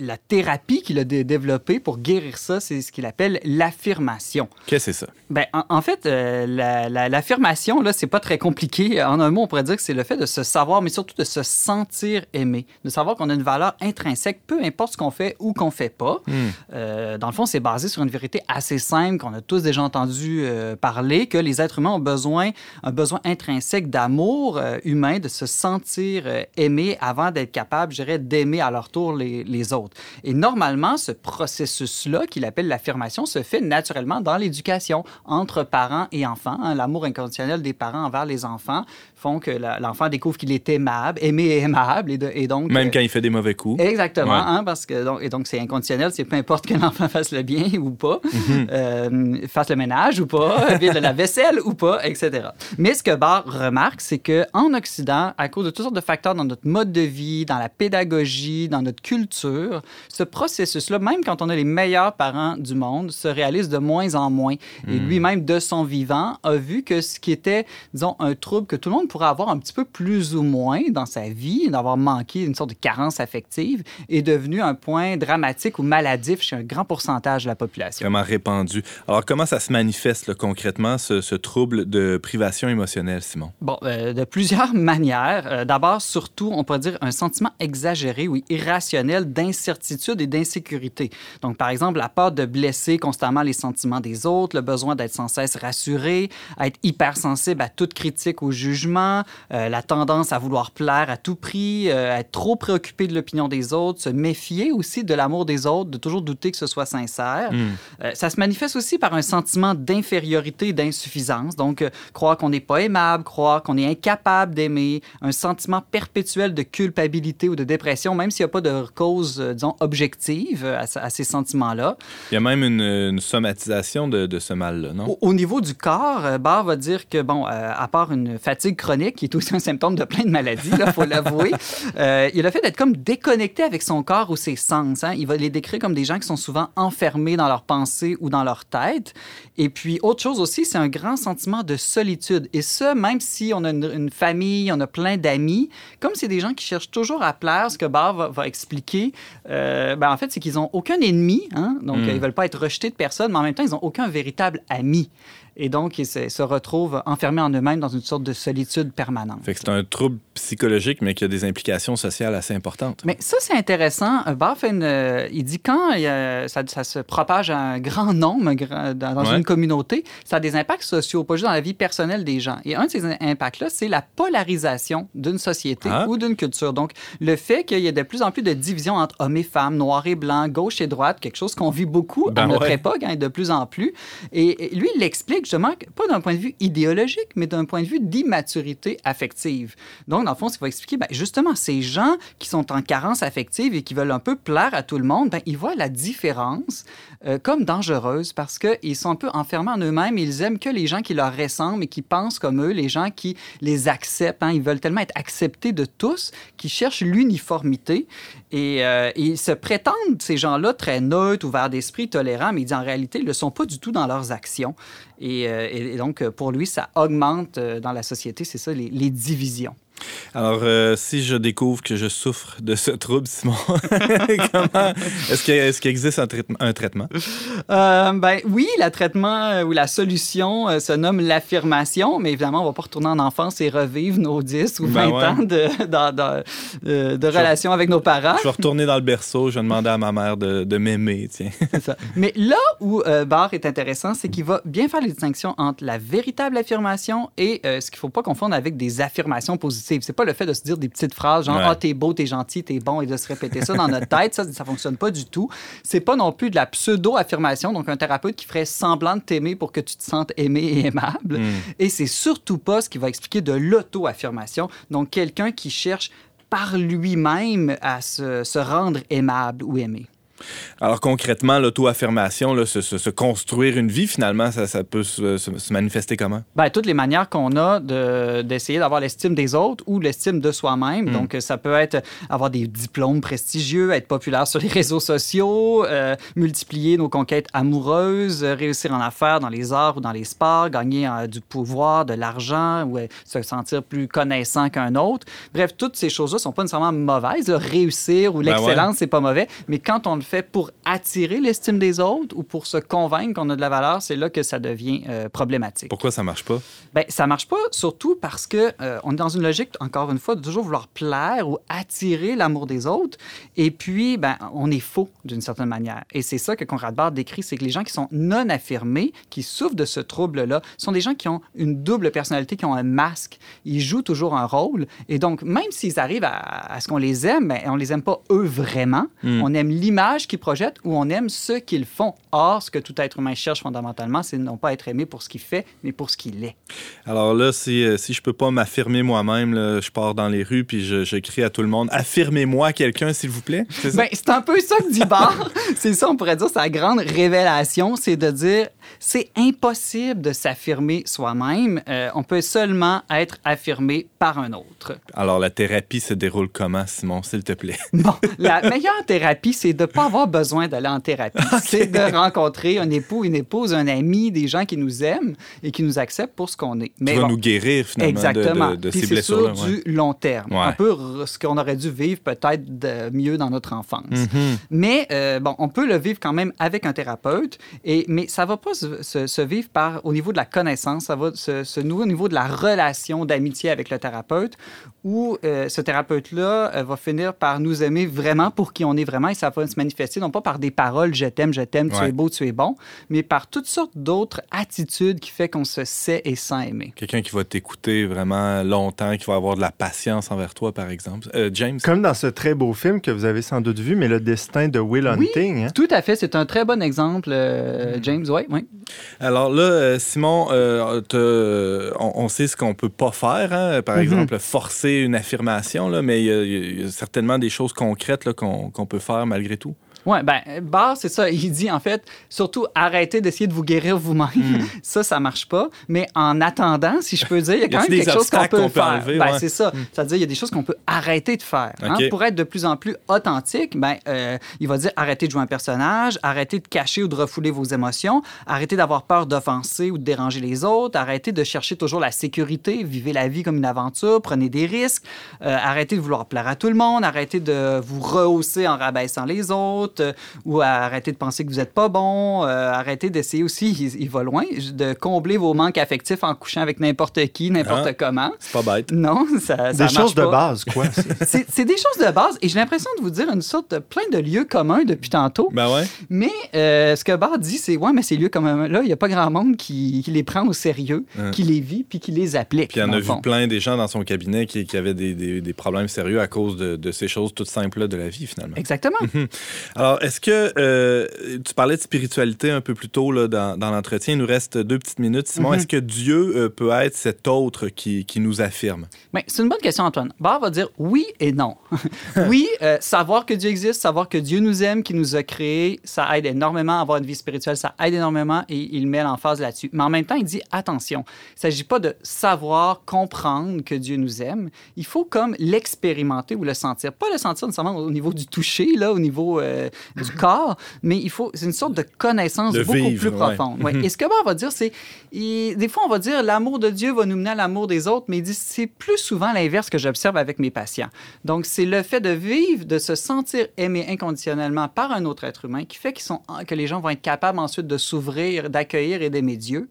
la thérapie qu'il a développée pour guérir ça, c'est ce qu'il appelle l'affirmation. Qu'est-ce que c'est ça? Ben, en, en fait, l'affirmation, la, la, là, c'est pas très compliqué. En un mot, on pourrait dire que c'est le fait de se savoir, mais surtout de se sentir aimé de savoir qu'on a une valeur intrinsèque, peu importe ce qu'on fait ou qu'on fait pas. Mm. Euh, dans le fond, c'est basé sur une vérité assez simple qu'on a tous déjà entendu euh, parler, que les êtres humains ont besoin, un besoin intrinsèque d'amour euh, humain, de se sentir aimé avant d'être capable, je dirais, d'aimer à leur tour les, les, autres. Et normalement, ce processus-là, qu'il appelle l'affirmation, se fait naturellement dans l'éducation entre parents et enfants. Hein, L'amour inconditionnel des parents envers les enfants font que l'enfant découvre qu'il est aimable, aimé et aimable, et, de, et donc... Même quand il fait des mauvais coups. Exactement, ouais. hein, parce que donc, et donc c'est inconditionnel, c'est peu importe que l'enfant fasse le bien ou pas, mm -hmm. euh, fasse le ménage ou pas, vide de la vaisselle ou pas, etc. Mais ce que Barr remarque, c'est que en Occident, à cause de toutes sortes de facteurs dans notre mode de vie, dans la pédagogie, dans notre culture, ce processus-là, même quand on a les meilleurs parents du monde, se réalise de moins en moins. Mm. Et lui-même, de son vivant, a vu que ce qui était, disons, un trouble que tout le monde pourrait avoir un petit peu plus ou moins dans sa vie, d'avoir manqué une sorte de carence affective, est devenu un point dramatique ou maladif chez un grand pourcentage de la population. Vraiment répandu. Alors, comment ça se manifeste là, concrètement, ce, ce, trouble de privation émotionnelle, Simon? Bon, euh, de plusieurs manières. Euh, D'abord, surtout, on pourrait dire un sentiment exagéré ou irrationnel d'incertitude et d'insécurité. Donc, par exemple, la peur de blesser constamment les sentiments des autres, le besoin d'être sans cesse rassuré, être hypersensible à toute critique ou jugement, euh, la tendance à vouloir plaire à tout prix, euh, être trop préoccupé de l'opinion des autres, se méfier aussi de l'amour des autres, de toujours douter que ce soit sincère. Mm. Euh, ça se manifeste aussi par un sentiment d'infériorité, d'insuffisance. Donc, euh, croire qu'on n'est pas aimable, croire qu'on est incapable d'aimer, un sentiment perpétuel de culpabilité ou de dépression, même s'il n'y a pas de cause, disons, objective à, à ces sentiments-là. Il y a même une, une somatisation de, de ce mal-là, non? Au, au, niveau du corps, Barr va dire que, bon, à part une fatigue chronique, qui est aussi un symptôme de plein de maladies, il faut l'avouer, euh, il a fait d'être comme déconnecté avec son corps ou ses sens. Hein. Il va les décrire comme des gens qui sont souvent enfermés dans leurs pensées ou dans leur tête. Et puis, autre chose aussi, c'est un grand sentiment de solitude. Et ça, même si on a une, une famille, on a plein d'amis, comme c'est des gens qui cherchent toujours à plaire, ce que Barr va, va expliquer, euh, ben, en fait, c'est qu'ils n'ont aucun ennemi. Hein? Donc, mm. ils ne veulent pas être rejetés de personne, mais en même temps, ils n'ont aucun véritable ami et donc ils se, retrouvent enfermés en eux-mêmes dans une sorte de solitude permanente. C'est un trouble psychologique, mais qui a des implications sociales assez importantes. Mais ça, c'est intéressant. Barth, euh, il dit quand ça, ça, se propage à un grand nombre dans ouais. une communauté, ça a des impacts sociaux, pas juste dans la vie personnelle des gens. Et un de ces impacts-là, c'est la polarisation d'une société ah. ou d'une culture. Donc, le fait qu'il y ait de plus en plus de divisions entre hommes et femmes, noir et blanc, gauche et droite, quelque chose qu'on vit beaucoup ben à notre ouais. époque, hein, de plus en plus. Et, et lui, il l'explique justement, pas d'un point de vue idéologique, mais d'un point de vue d'immaturité affective. Donc, dans le fond, ce qu'il va expliquer, ben, justement, ces gens qui sont en carence affective et qui veulent un peu plaire à tout le monde, ben, ils voient la différence euh, comme dangereuse parce qu'ils sont un peu enfermés en eux-mêmes. Ils aiment que les gens qui leur ressemblent et qui pensent comme eux, les gens qui les acceptent. Hein. Ils veulent tellement être acceptés de tous qu'ils cherchent l'uniformité. Et euh, ils se prétendent, ces gens-là, très neutres, ouverts d'esprit, tolérants, mais ils en réalité, ils ne le sont pas du tout dans leurs actions. Et, euh, et donc, pour lui, ça augmente dans la société, c'est ça, les divisions. Alors, euh, si je découvre que je souffre de ce trouble, Simon, comment est-ce qu'il est existe un, traitement- un traitement? Euh, ben oui, le traitement euh, ou la solution se nomme l'affirmation, mais évidemment, on va pas retourner en enfance et revivre nos 10 ou 20 Ben ouais. ans de, de relation avec nos parents. Je vais retourner dans le berceau, je vais demander à ma mère de, de m'aimer, tiens. C'est ça. Mais là où Barr est intéressant, c'est qu'il va bien faire les distinctions entre la véritable affirmation et ce qu'il faut pas confondre avec des affirmations positives. C'est pas le fait de se dire des petites phrases genre Ouais. ah t'es beau, t'es gentil, t'es bon et de se répéter ça dans notre tête. Ça, ça fonctionne pas du tout. C'est pas non plus de la pseudo-affirmation, donc un thérapeute qui ferait semblant de t'aimer pour que tu te sentes aimé et aimable. Et c'est surtout pas ce qui va expliquer de l'auto-affirmation. Donc quelqu'un qui cherche par lui-même à se, se rendre aimable ou aimé. Alors concrètement, l'auto-affirmation, se, se- se construire une vie, finalement, ça, ça peut se, manifester comment? Ben, toutes les manières qu'on a de- d'essayer d'avoir l'estime des autres ou l'estime de soi-même. Donc, euh, ça peut être avoir des diplômes prestigieux, être populaire sur les réseaux sociaux, euh, multiplier nos conquêtes amoureuses, réussir en affaires dans les arts ou dans les sports, gagner euh, du pouvoir, de l'argent ou euh, se sentir plus connaissant qu'un autre. Bref, toutes ces choses-là sont pas nécessairement mauvaises. là. Réussir ou Ben ouais. l'excellence, c'est pas mauvais. Mais quand on le fait pour attirer l'estime des autres ou pour se convaincre qu'on a de la valeur, c'est là que ça devient euh, problématique. Pourquoi ça marche pas? Ben, ça marche pas, surtout parce que euh, on est dans une logique, encore une fois, de toujours vouloir plaire ou attirer l'amour des autres. Et puis, ben, on est faux d'une certaine manière. Et c'est ça que Conrad Barth décrit, c'est que les gens qui sont non affirmés, qui souffrent de ce trouble-là, sont des gens qui ont une double personnalité, qui ont un masque. Ils jouent toujours un rôle. Et donc, même s'ils arrivent à, à ce qu'on les aime, ben, on les aime pas eux vraiment. On aime l'image qu'ils projettent ou on aime ce qu'ils font. Or, ce que tout être humain cherche fondamentalement, c'est non pas être aimé pour ce qu'il fait, mais pour ce qu'il est. Alors là, si, euh, si je peux pas m'affirmer moi-même, je pars dans les rues puis je, je crie à tout le monde Affirmez-moi quelqu'un, s'il vous plaît. C'est? Ben, c'est un peu ça que dit Barr. c'est ça, on pourrait dire, sa grande révélation, c'est de dire c'est impossible de s'affirmer soi-même. Euh, on peut seulement être affirmé par un autre. Alors la thérapie se déroule comment, Simon, s'il te plaît? Bon, la meilleure thérapie, c'est de ne pas avoir besoin d'aller en thérapie. C'est de rencontrer un époux, une épouse, un ami, des gens qui nous aiment et qui nous acceptent pour ce qu'on est. Qui va nous guérir finalement de- Exactement. de, de Puis ces c'est sur blessures-là. ouais. du long terme. Ouais. Un peu ce qu'on aurait dû vivre peut-être de mieux dans notre enfance. Mhm. Mais euh, bon, on peut le vivre quand même avec un thérapeute, et, mais ça va pas se, se- se vivre par, au niveau de la connaissance, ça va se, se nouer au niveau de la relation d'amitié avec le thérapeute, où euh, ce thérapeute-là euh, va finir par nous aimer vraiment pour qui on est vraiment, et ça va se manifester non pas par des paroles « je t'aime, je t'aime, tu Ouais. es beau, tu es bon », mais par toutes sortes d'autres attitudes qui fait qu'on se sait et sent aimer. Quelqu'un qui va t'écouter vraiment longtemps, qui va avoir de la patience envers toi, par exemple. Euh, James? Comme dans ce très beau film que vous avez sans doute vu, mais le destin de Will Oui. Hunting. hein? Tout à fait, c'est un très bon exemple, euh, James. Oui, oui. Alors là, euh, Simon, euh, te- on, on sait ce qu'on peut pas faire. hein. Par Mhm. exemple, forcer une affirmation, là, mais il y, a- il y a certainement des choses concrètes là, qu'on qu'on peut faire malgré tout. Oui, ben, Barr, c'est ça. Il dit, en fait, surtout, arrêtez d'essayer de vous guérir vous-même. Ça, ça marche pas. Mais en attendant, si je peux dire, il y a Y quand même des quelque chose qu'on peut, qu'on peut faire. Ben, Ouais. C'est ça. C'est-à-dire, il y a des choses qu'on peut arrêter de faire. hein. Pour être de plus en plus authentique, ben, euh, il va dire, arrêtez de jouer un personnage, arrêtez de cacher ou de refouler vos émotions, arrêtez d'avoir peur d'offenser ou de déranger les autres, arrêtez de chercher toujours la sécurité, vivez la vie comme une aventure, prenez des risques, euh, arrêtez de vouloir plaire à tout le monde, arrêtez de vous rehausser en rabaissant les autres, euh, ou arrêtez de penser que vous n'êtes pas bon, euh, arrêtez d'essayer aussi, il, il va loin, de combler vos manques affectifs en couchant avec n'importe qui, n'importe Ah. comment. C'est pas bête. Non, ça, ça Des choses de base, quoi. C'est des choses de base et j'ai l'impression de vous dire une sorte de plein de lieux communs depuis tantôt. Ben ouais. Mais euh, ce que Barr dit, c'est ouais, mais ces lieux communs-là, il n'y a pas grand monde qui, qui les prend au sérieux, Hein. qui les vit puis qui les applique. Puis il y en a vu fond. plein des gens dans son cabinet qui, qui avaient des, des- des problèmes sérieux à cause de, de ces choses toutes simples là de la vie, finalement. Exactement. Alors, est-ce que euh, tu parlais de spiritualité un peu plus tôt là, dans, dans l'entretien? Il nous reste deux petites minutes. Simon, Mhm. est-ce que Dieu euh, peut être cet autre qui, qui nous affirme? Mais c'est une bonne question, Antoine. Barr va dire oui et non. oui, euh, savoir que Dieu existe, savoir que Dieu nous aime, qu'il nous a créés, ça aide énormément à avoir une vie spirituelle, ça aide énormément et il met l'emphase là-dessus. Mais en même temps, il dit attention, il ne s'agit pas de savoir, comprendre que Dieu nous aime. Il faut comme l'expérimenter ou le sentir. Pas le sentir nécessairement au niveau du toucher, là, au niveau euh, de, du corps, mais il faut, c'est une sorte de connaissance De beaucoup vivre, plus profonde. Ouais. Mhm. Et ce que Barr va dire, c'est, des fois, on va dire l'amour de Dieu va nous mener à l'amour des autres, mais il dit c'est plus souvent l'inverse que j'observe avec mes patients. Donc, c'est le fait de vivre, de se sentir aimé inconditionnellement par un autre être humain qui fait qu'ils sont, que les gens vont être capables ensuite de s'ouvrir, d'accueillir et d'aimer Dieu.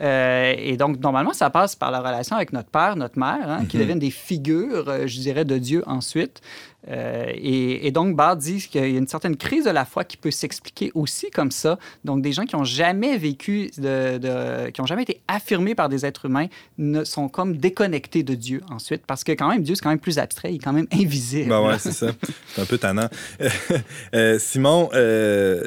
Euh, et donc, normalement, ça passe par la relation avec notre père, notre mère, hein, qui deviennent des figures, euh, je dirais, de Dieu ensuite. Euh, et, donc, Barth dit qu'il y a une certaine crise de la foi qui peut s'expliquer aussi comme ça. Donc, des gens qui n'ont jamais vécu, qui n'ont jamais été affirmés par des êtres humains, sont comme déconnectés de Dieu ensuite, parce que quand même, Dieu, c'est quand même plus abstrait, il est quand même invisible. Ben ouais, c'est ça. C'est un peu tannant. Euh, Simon, euh,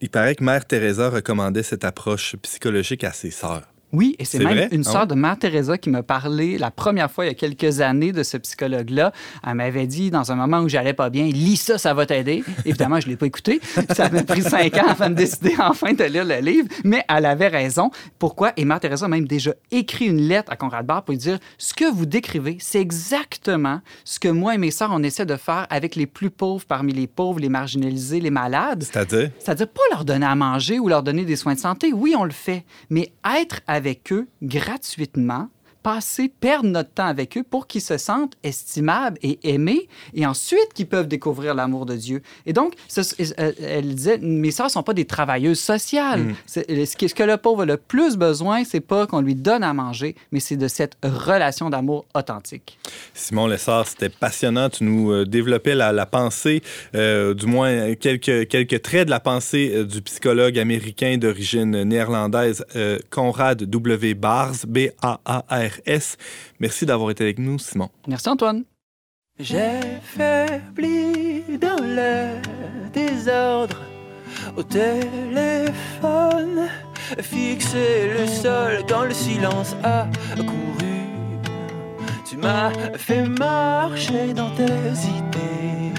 il paraît que Mère Teresa recommandait cette approche psychologique à ses sœurs. Oui, et c'est même vrai? une Ah sœur ouais? de Mère Teresa qui m'a parlé la première fois il y a quelques années de ce psychologue-là. Elle m'avait dit dans un moment où j'allais pas bien, lis ça, ça va t'aider. Évidemment, je l'ai pas écouté. Ça m'a pris cinq ans avant de décider enfin de lire le livre, mais elle avait raison. Pourquoi? Et Mère Teresa a même déjà écrit une lettre à Conrad Barr pour lui dire ce que vous décrivez, c'est exactement ce que moi et mes sœurs on essaie de faire avec les plus pauvres parmi les pauvres, les marginalisés, les malades. C'est-à-dire? C'est-à-dire pas leur donner à manger ou leur donner des soins de santé. Oui, on le fait. Mais être avec eux gratuitement, passer, perdre notre temps avec eux pour qu'ils se sentent estimables et aimés et ensuite qu'ils peuvent découvrir l'amour de Dieu. Et donc, ce- euh, elle disait, mes sœurs sont pas des travailleuses sociales. Mm. C'est- Ce que, ce que le pauvre a le plus besoin, c'est pas qu'on lui donne à manger, mais c'est de cette relation d'amour authentique. Simon Lessard, c'était passionnant. Tu nous euh, développais la, la pensée, euh, du moins euh, quelques, quelques traits de la pensée euh, du psychologue américain d'origine néerlandaise euh, Conrad W. Bars, B-A-A-R-S. Merci d'avoir été avec nous, Simon. Merci Antoine. J'ai faibli dans le désordre au téléphone, fixé le sol quand le silence a couru. Tu m'as fait marcher dans tes idées.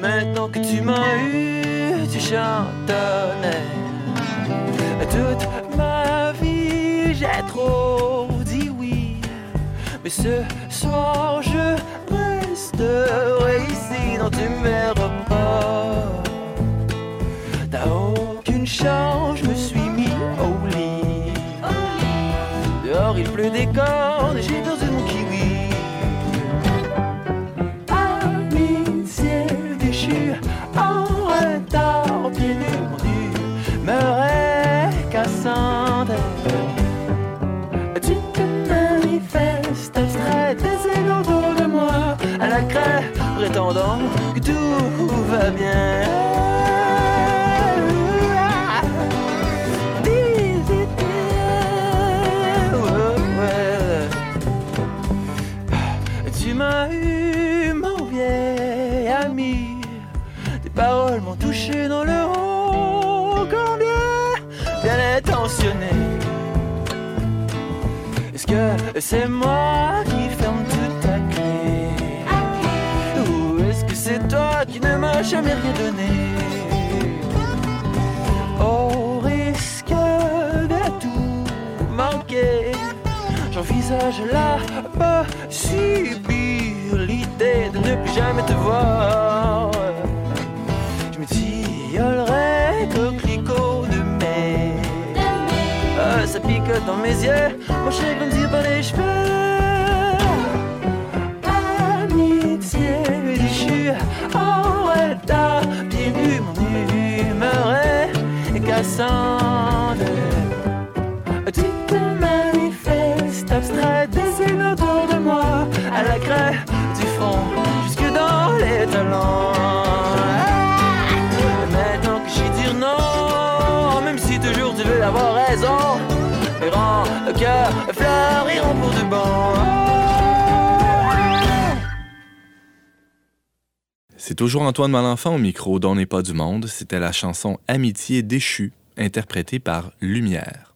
Maintenant que tu m'as eu, tu chantonnais. Toute ma vie, j'ai trop dit oui. Mais ce soir, je resterai ici dans tes mes repas. T'as aucune chance, je me suis mis au lit. Dehors, il pleut des cordes, j'ai perdu mon kiwi. Amitié déchue, en retard, que tout va bien. Tu m'as eu, mon vieil ami. Tes paroles m'ont touché dans le haut, combien bien intentionné. Est-ce que c'est moi ne m'as jamais rien donné Au risque de tout manquer, j'envisage la possibilité de ne plus jamais te voir. Je me tillerai coquelicot de mai. Ah, ça picote dans mes yeux, mon chien comme dire par les cheveux. C'est toujours Antoine Malenfant au micro d'On n'est pas du monde. C'était la chanson Amitié déchue, interprétée par Lumière.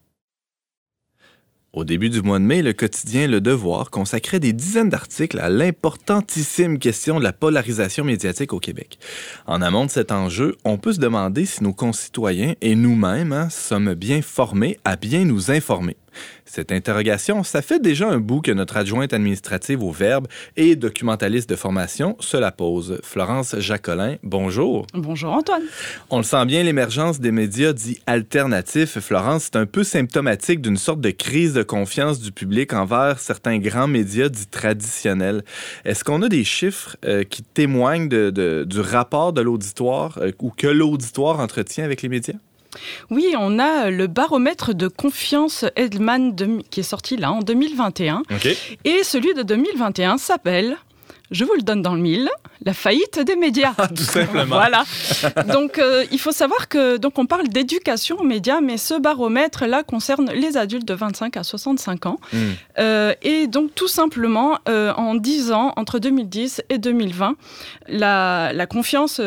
Au début du mois de mai, le quotidien Le Devoir consacrait des dizaines d'articles à l'importantissime question de la polarisation médiatique au Québec. En amont de cet enjeu, on peut se demander si nos concitoyens et nous-mêmes hein, sommes bien formés à bien nous informer. Cette interrogation, ça fait déjà un bout que notre adjointe administrative au Verbe et documentaliste de formation se la pose. Florence Jacolin, bonjour. Bonjour Antoine. On le sent bien, l'émergence des médias dits alternatifs. Florence, c'est un peu symptomatique d'une sorte de crise de confiance du public envers certains grands médias dits traditionnels. Est-ce qu'on a des chiffres euh, qui témoignent de, de, du rapport de l'auditoire euh, ou que l'auditoire entretient avec les médias? Oui, on a le baromètre de confiance de, qui est sorti là en 2021. OK. Et celui de 2021 s'appelle, je vous le donne dans le mille, la faillite des médias. Ah, tout simplement. Voilà. Donc, euh, il faut savoir que donc on parle d'éducation aux médias, mais ce baromètre-là concerne les adultes de 25 à 65 ans. Hmm. Euh, et donc, tout simplement, euh, en 10 ans, entre 2010 et 2020, la, la confiance en,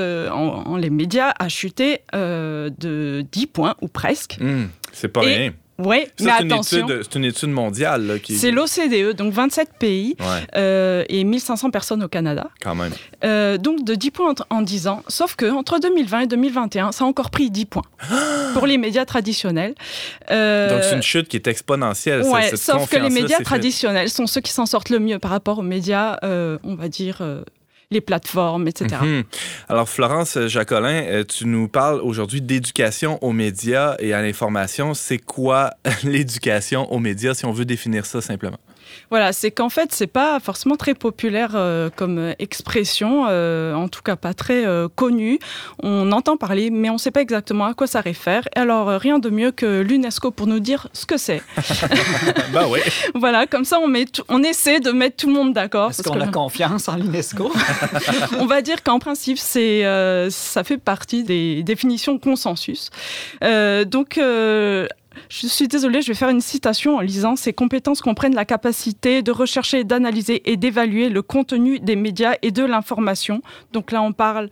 en les médias a chuté de 10 points, ou presque. Hmm, C'est pas Et- rien. Oui, mais attention. C'est une étude mondiale là, qui. C'est l'OCDE, donc 27 pays Ouais, euh, et 1500 personnes au Canada. quand même. Euh, donc de 10 points en, en 10 ans. Sauf que entre 2020 et 2021, ça a encore pris 10 points pour les médias traditionnels. Euh, Donc, c'est une chute qui est exponentielle. ouais, cette sauf que les médias traditionnels sont ceux qui s'en sortent le mieux par rapport aux médias, euh, on va dire, les plateformes, etc. Mhm. Alors, Florence Jacolin, euh, tu nous parles aujourd'hui d'éducation aux médias et à l'information. C'est quoi l'éducation aux médias, si on veut définir ça simplement? Voilà, c'est qu'en fait, c'est pas forcément très populaire euh, comme euh, expression, euh, en tout cas pas très euh, connu. On entend parler, mais on ne sait pas exactement à quoi ça réfère. Et alors, euh, rien de mieux que l'UNESCO pour nous dire ce que c'est. ben oui. voilà, comme ça, on, met tout- on essaie de mettre tout le monde d'accord. Est-ce parce qu'on que a confiance en l'UNESCO? on va dire qu'en principe, c'est, euh, ça fait partie des définitions consensus. Euh, donc, euh, je suis désolée, je vais faire une citation en lisant. Ces compétences comprennent la capacité de rechercher, d'analyser et d'évaluer le contenu des médias et de l'information. Donc là, on parle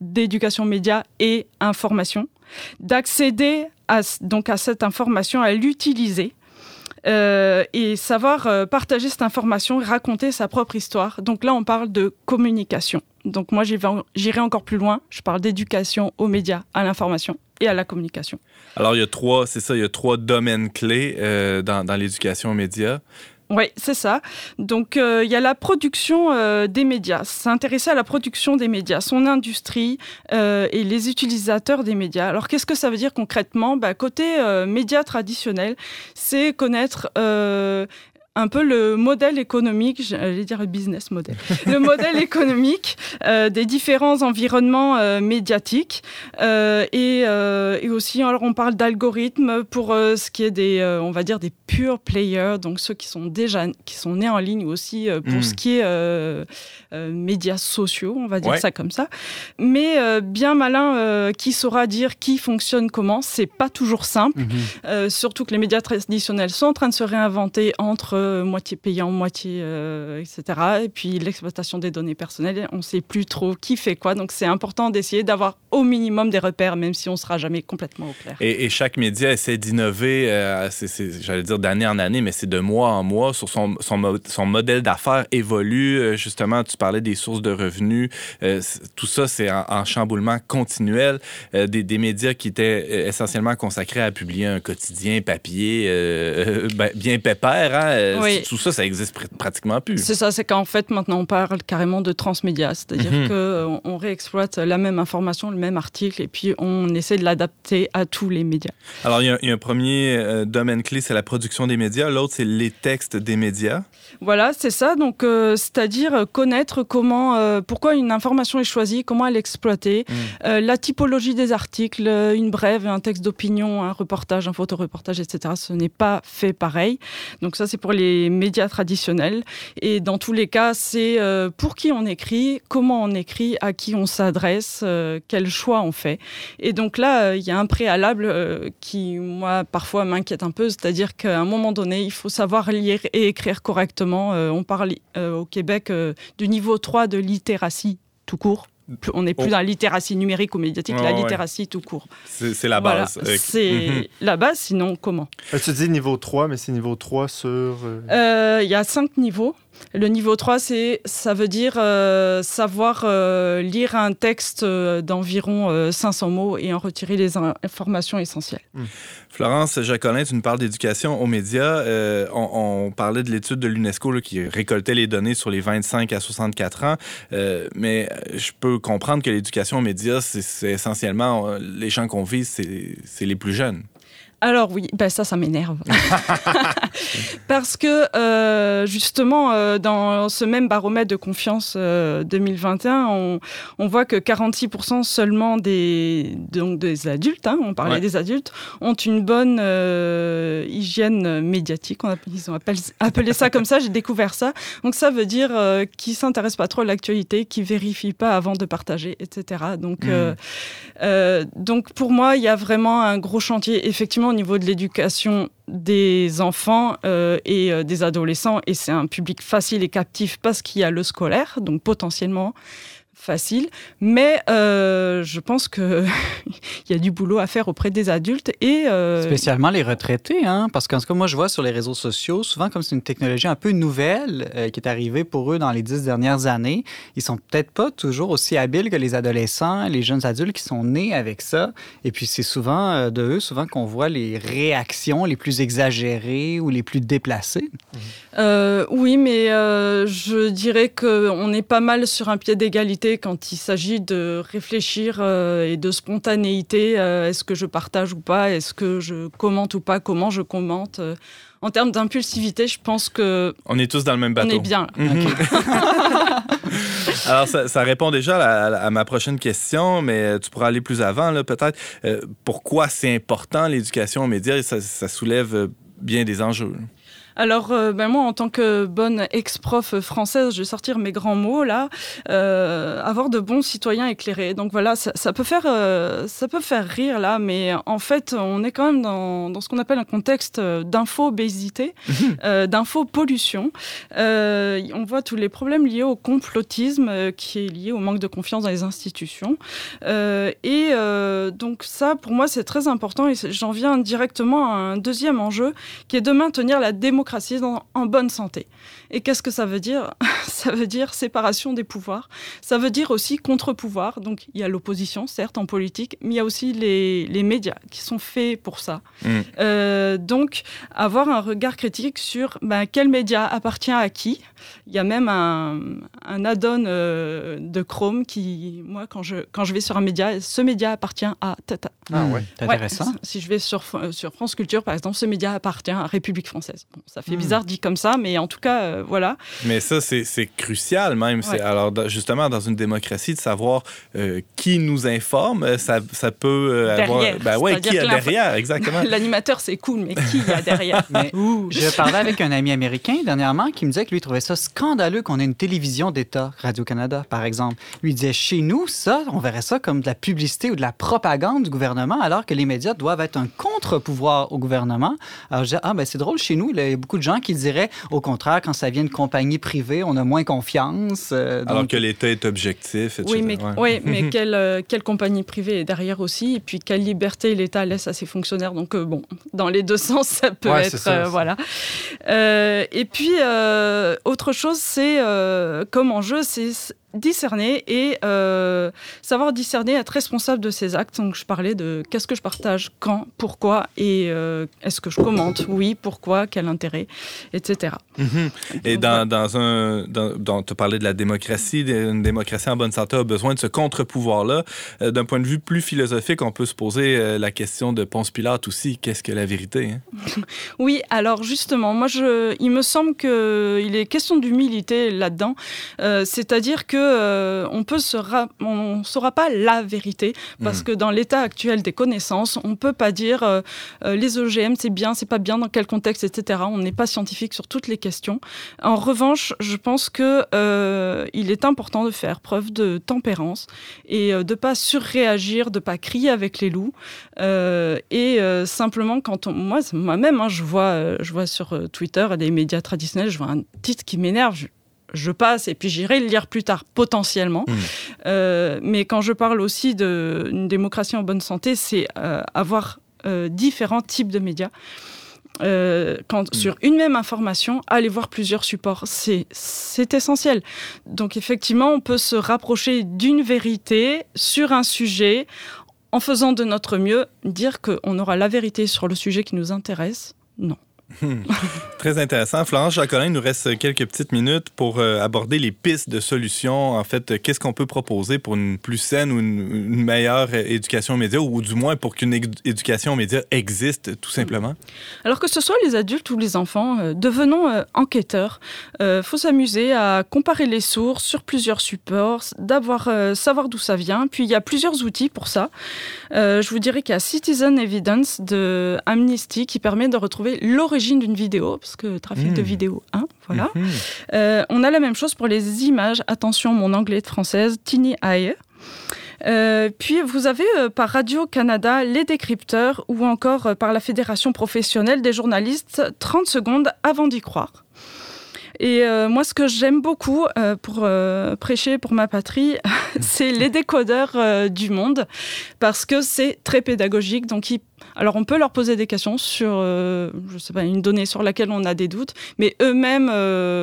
d'éducation média et information. D'accéder à, donc à cette information, à l'utiliser. Euh, et savoir euh, partager cette information raconter sa propre histoire. Donc là, on parle de communication. Donc moi, j'irai encore plus loin. Je parle d'éducation aux médias, à l'information et à la communication. Alors, il y a trois, c'est ça, il y a trois domaines clés euh, dans l'éducation aux médias. Oui, c'est ça. Donc, euh, il y a la production euh, des médias. S'intéresser à la production des médias, son industrie euh, et les utilisateurs des médias. Alors, qu'est-ce que ça veut dire concrètement? Bah, Côté médias traditionnels, c'est connaître un peu le modèle économique, j'allais dire le business model, le modèle économique euh, des différents environnements euh, médiatiques euh, et, et aussi alors on parle d'algorithmes pour ce qui est des on va dire des pure players donc ceux qui sont déjà qui sont nés en ligne aussi pour Mm. ce qui est médias sociaux on va dire Ouais. ça comme ça mais bien malin qui saura dire qui fonctionne comment c'est pas toujours simple euh, surtout que les médias traditionnels sont en train de se réinventer entre euh, moitié payant, moitié, euh, etc. Et puis l'exploitation des données personnelles, on ne sait plus trop qui fait quoi. Donc c'est important d'essayer d'avoir au minimum des repères, même si on ne sera jamais complètement au clair. Et, chaque média essaie d'innover, euh, j'allais dire d'année en année, mais c'est de mois en mois. Sur son, son, mo- son modèle d'affaires évolue. Euh, Justement, tu parlais des sources de revenus. Tout ça, c'est en, en chamboulement continuel. Des, médias qui étaient essentiellement consacrés à publier un quotidien papier ben, bien pépère. Hein? Euh, Oui. Tout ça, ça existe pr- pratiquement plus. C'est ça, c'est qu'en fait maintenant on parle carrément de transmédia, c'est-à-dire Mhm. qu'on on réexploite la même information, le même article, et puis on essaie de l'adapter à tous les médias. Alors, il y, a- il y a un premier euh, domaine clé, c'est la production des médias. L'autre, c'est les textes des médias. Voilà, c'est ça. Donc, euh, c'est-à-dire euh, connaître comment, euh, pourquoi une information est choisie, comment elle est exploitée, Mm. euh, la typologie des articles, euh, une brève, un texte d'opinion, un reportage, un photoreportage, etc. Ce n'est pas fait pareil. Donc ça, c'est pour les médias traditionnels. Et dans tous les cas, c'est euh, pour qui on écrit, comment on écrit, à qui on s'adresse, euh, quel choix on fait. Et donc là, euh, il y a un préalable qui, moi, parfois m'inquiète un peu, c'est-à-dire qu'à un moment donné, il faut savoir lire et écrire correctement. On parle au Québec du niveau 3 de littératie tout court. Plus- On n'est plus Oh. dans la littératie numérique ou médiatique, Ouais, la ouais. littératie tout court. C'est la Voilà, base. Euh, c'est mhm. la base, sinon comment? Euh, Tu dis niveau 3, mais c'est niveau 3 sur. euh, Euh, Il y a cinq niveaux. Le niveau 3, c'est, ça veut dire euh, savoir euh, lire un texte euh, d'environ euh, 500 mots et en retirer les in- informations essentielles. Florence Jacolin, tu nous parles d'éducation aux médias. On, on parlait de l'étude de l'UNESCO qui récoltait les données sur les 25 à 64 ans. Mais je peux comprendre que l'éducation aux médias, c'est essentiellement les gens qu'on vise, c'est les plus jeunes. Alors oui, ben ça, ça m'énerve. Parce que euh, justement, euh, dans ce même baromètre de confiance euh, 2021, on, on voit que 46% seulement des, donc des adultes, hein, on parlait Ouais. des adultes, ont une bonne euh, hygiène médiatique. On appelle- ils ont appelé, appelé ça comme ça, j'ai découvert ça. Donc ça veut dire euh, qu'ils s'intéressent pas trop à l'actualité, qu'ils vérifient pas avant de partager, etc. Donc, Mm. euh, euh, donc pour moi, il y a vraiment un gros chantier, effectivement, au niveau de l'éducation des enfants euh, et euh, des adolescents. Et c'est un public facile et captif parce qu'il y a le scolaire, donc potentiellement facile. Mais euh, je pense qu'il y a du boulot à faire auprès des adultes et... euh, Spécialement les retraités, hein? parce qu'en tout cas, moi, je vois sur les réseaux sociaux, souvent comme c'est une technologie un peu nouvelle euh, qui est arrivée pour eux dans les dix dernières années, ils sont peut-être pas toujours aussi habiles que les adolescents, les jeunes adultes qui sont nés avec ça. Et puis, c'est souvent de eux, souvent qu'on voit les réactions les plus exagérées ou les plus déplacées. Oui, mais je dirais qu'on est pas mal sur un pied d'égalité quand il s'agit de réfléchir euh, et de spontanéité. euh, est-ce que je partage ou pas Est-ce que je commente ou pas Comment je commente Euh, En termes d'impulsivité, je pense que On est tous dans le même bateau. on est bien. Mhm. Alors, ça, ça répond déjà à, ma prochaine question, mais tu pourras aller plus avant, peut-être. Euh, pourquoi c'est important l'éducation aux médias? Ça, ça soulève bien des enjeux. Alors, euh, ben moi, en tant que bonne ex-prof française, je vais sortir mes grands mots là. Euh, avoir de bons citoyens éclairés. Donc voilà, ça, ça peut faire, euh, ça peut faire rire là, mais en fait, on est quand même dans, dans ce qu'on appelle un contexte d'info-obésité, euh, d'info-pollution. On voit tous les problèmes liés au complotisme, qui est lié au manque de confiance dans les institutions. Et donc ça, pour moi, c'est très important. Et j'en viens directement à un deuxième enjeu, qui est de maintenir la démocratie dans- en bonne santé. Et qu'est-ce que ça veut dire Ça veut dire séparation des pouvoirs. Ça veut dire aussi contre-pouvoir. Donc il y a l'opposition, certes, en politique, mais il y a aussi les, les médias qui sont faits pour ça. Mm. Euh, donc avoir un regard critique sur ben, quel média appartient à qui. Il y a même un, un add-on euh, de Chrome qui, moi, quand je, quand je vais sur un média, ce média appartient à Tata. Ah ouais. C'est intéressant. Ouais, si je vais sur, euh, sur France Culture, par exemple, ce média appartient à République française. Bon, ça fait Hmm. bizarre dit comme ça, mais en tout cas, euh, voilà. Mais ça, c'est crucial même. Ouais. Alors, justement, dans une démocratie, de savoir euh, qui nous informe, euh, ça, ça peut euh, avoir... Ben ouais, qui a derrière, exactement. L'animateur, c'est cool, mais qui y a derrière? Mais. Je parlais avec un ami américain dernièrement qui me disait que lui trouvait ça scandaleux qu'on ait une télévision d'État, Radio-Canada, par exemple. Lui disait, chez nous, ça, on verrait ça comme de la publicité ou de la propagande du gouvernement, alors que les médias doivent être un contre-pouvoir au gouvernement. Alors je disais, ah ben c'est drôle, chez nous, il y a beaucoup de gens qui diraient, au contraire, quand ça vient de compagnies privées, on a moins confiance. euh, Alors donc- que l'État est objectif, etc. Oui, mais, Ouais. ouais, mais quelle, euh, quelle compagnie privée est derrière aussi? Et puis, quelle liberté l'État laisse à ses fonctionnaires? Donc, euh, bon, dans les deux sens, ça peut Ouais, être. ça, euh, voilà. Euh, et puis, euh, autre chose, c'est euh, comme enjeu, c'est discerner et euh, savoir discerner, être responsable de ses actes. Donc, je parlais de qu'est-ce que je partage, quand, pourquoi et euh, est-ce que je commente Oui, pourquoi, quel intérêt, etc. Mhm. Et Donc, dans, dans un. Dans, dans- tu parlais de la démocratie. Une démocratie en bonne santé a besoin de ce contre-pouvoir-là. Euh, D'un point de vue plus philosophique, on peut se poser la question de Ponce Pilate aussi. Qu'est-ce que la vérité? hein? Oui, alors justement, moi, je, il me semble qu'il est question d'humilité là-dedans. Euh, C'est-à-dire que euh, on peut se ra- on saura pas la vérité parce Mm. que dans l'état actuel des connaissances, on peut pas dire euh, euh, les OGM c'est bien, c'est pas bien, dans quel contexte, etc. On n'est pas scientifique sur toutes les questions. En revanche, je pense que euh, il est important de faire preuve de tempérance et de pas surréagir, de pas crier avec les loups. Et simplement, quand on, moi, c'est moi-même, hein, je vois, je vois sur Twitter des médias traditionnels, je vois un titre qui m'énerve. Je, passe et puis j'irai le lire plus tard potentiellement. Mm. Euh, mais quand je parle aussi d'une démocratie en bonne santé, c'est euh, avoir euh, différents types de médias. euh, quand, sur une même information, aller voir plusieurs supports. C'est c'est essentiel. Donc effectivement, on peut se rapprocher d'une vérité sur un sujet en faisant de notre mieux. Dire qu'on aura la vérité sur le sujet qui nous intéresse, non. Très intéressant. Florence Jacolin, il nous reste quelques petites minutes pour euh, aborder les pistes de solutions. En fait, euh, qu'est-ce qu'on peut proposer pour une plus saine ou une, une meilleure euh, éducation aux médias, ou du moins pour qu'une édu- éducation aux médias existe, tout simplement? Alors que ce soit les adultes ou les enfants, euh, devenons euh, enquêteurs. Il faut s'amuser à comparer les sources sur plusieurs supports, d'avoir euh, savoir d'où ça vient. Puis il y a plusieurs outils pour ça. Euh, je vous dirais qu'il y a Citizen Evidence de Amnesty qui permet de retrouver l'origine d'une vidéo, parce que trafic de Mm. vidéo 1, voilà. Mhm. Euh, on a la même chose pour les images. Attention, mon anglais de française, Tiny Eye. Euh, puis vous avez euh, par Radio-Canada les décrypteurs ou encore euh, par la Fédération professionnelle des journalistes 30 secondes avant d'y croire. Et euh, moi, ce que j'aime beaucoup euh, pour euh, prêcher pour ma patrie, c'est les décodeurs du monde, parce que c'est très pédagogique. Donc, alors, on peut leur poser des questions sur, je sais pas, une donnée sur laquelle on a des doutes, mais eux-mêmes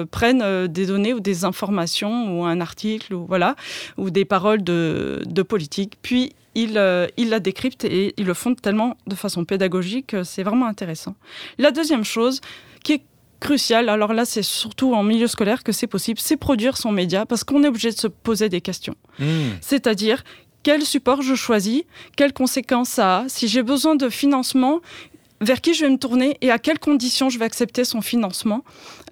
prennent des données ou des informations ou un article ou voilà, ou des paroles de, politique, puis ils, euh, la décryptent et ils le font tellement de façon pédagogique, que c'est vraiment intéressant. La deuxième chose qui est cruciale, alors là c'est surtout en milieu scolaire que c'est possible, c'est produire son média parce qu'on est obligé de se poser des questions. Mhm. C'est-à-dire quel support je choisis, quelles conséquences ça a, si j'ai besoin de financement, vers qui je vais me tourner et à quelles conditions je vais accepter son financement,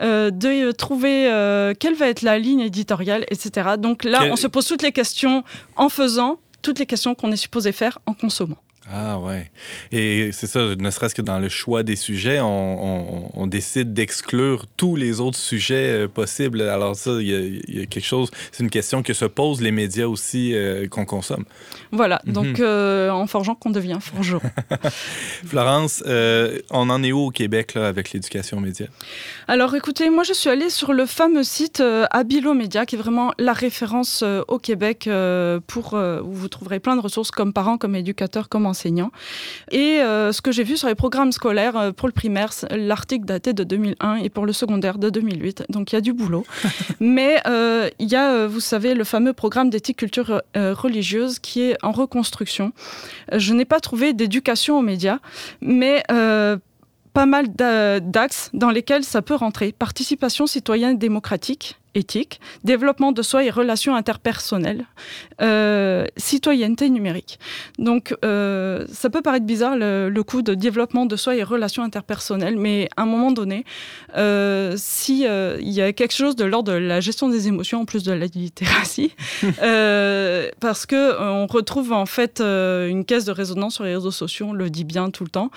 euh, de trouver euh, quelle va être la ligne éditoriale, etc. Donc là, Quel- on se pose toutes les questions en faisant toutes les questions qu'on est supposé faire en consommant. Ah ouais. Et c'est ça, ne serait-ce que dans le choix des sujets, on, on- on décide d'exclure tous les autres sujets euh, possibles. Alors ça, il y, a- il y a quelque chose, c'est une question que se posent les médias aussi euh, qu'on consomme. Voilà, Mhm. donc euh, en forgeant qu'on devient forgeron. Florence, on en est où au Québec là, avec l'éducation aux médias? Alors écoutez, moi je suis allée sur le fameux site Abilo Média, qui est vraiment la référence au Québec pour où vous trouverez plein de ressources comme parents, comme éducateurs, comme enseignants. Et euh, ce que j'ai vu sur les programmes scolaires euh, pour le primaire, l'article datait de 2001 et pour le secondaire de 2008. Donc il y a du boulot. Mais euh, il y a, vous savez, le fameux programme d'éthique culture religieuse qui est en reconstruction. Je n'ai pas trouvé d'éducation aux médias, mais euh, pas mal d'a- d'axes dans lesquels ça peut rentrer. Participation citoyenne démocratique, éthique, développement de soi et relations interpersonnelles, euh, citoyenneté numérique. Donc, euh, ça peut paraître bizarre le, le coup de développement de soi et relations interpersonnelles, mais à un moment donné, euh, si euh, il y a quelque chose de l'ordre de la gestion des émotions en plus de la littératie, parce que on retrouve en fait une caisse de résonance sur les réseaux sociaux, on le dit bien tout le temps.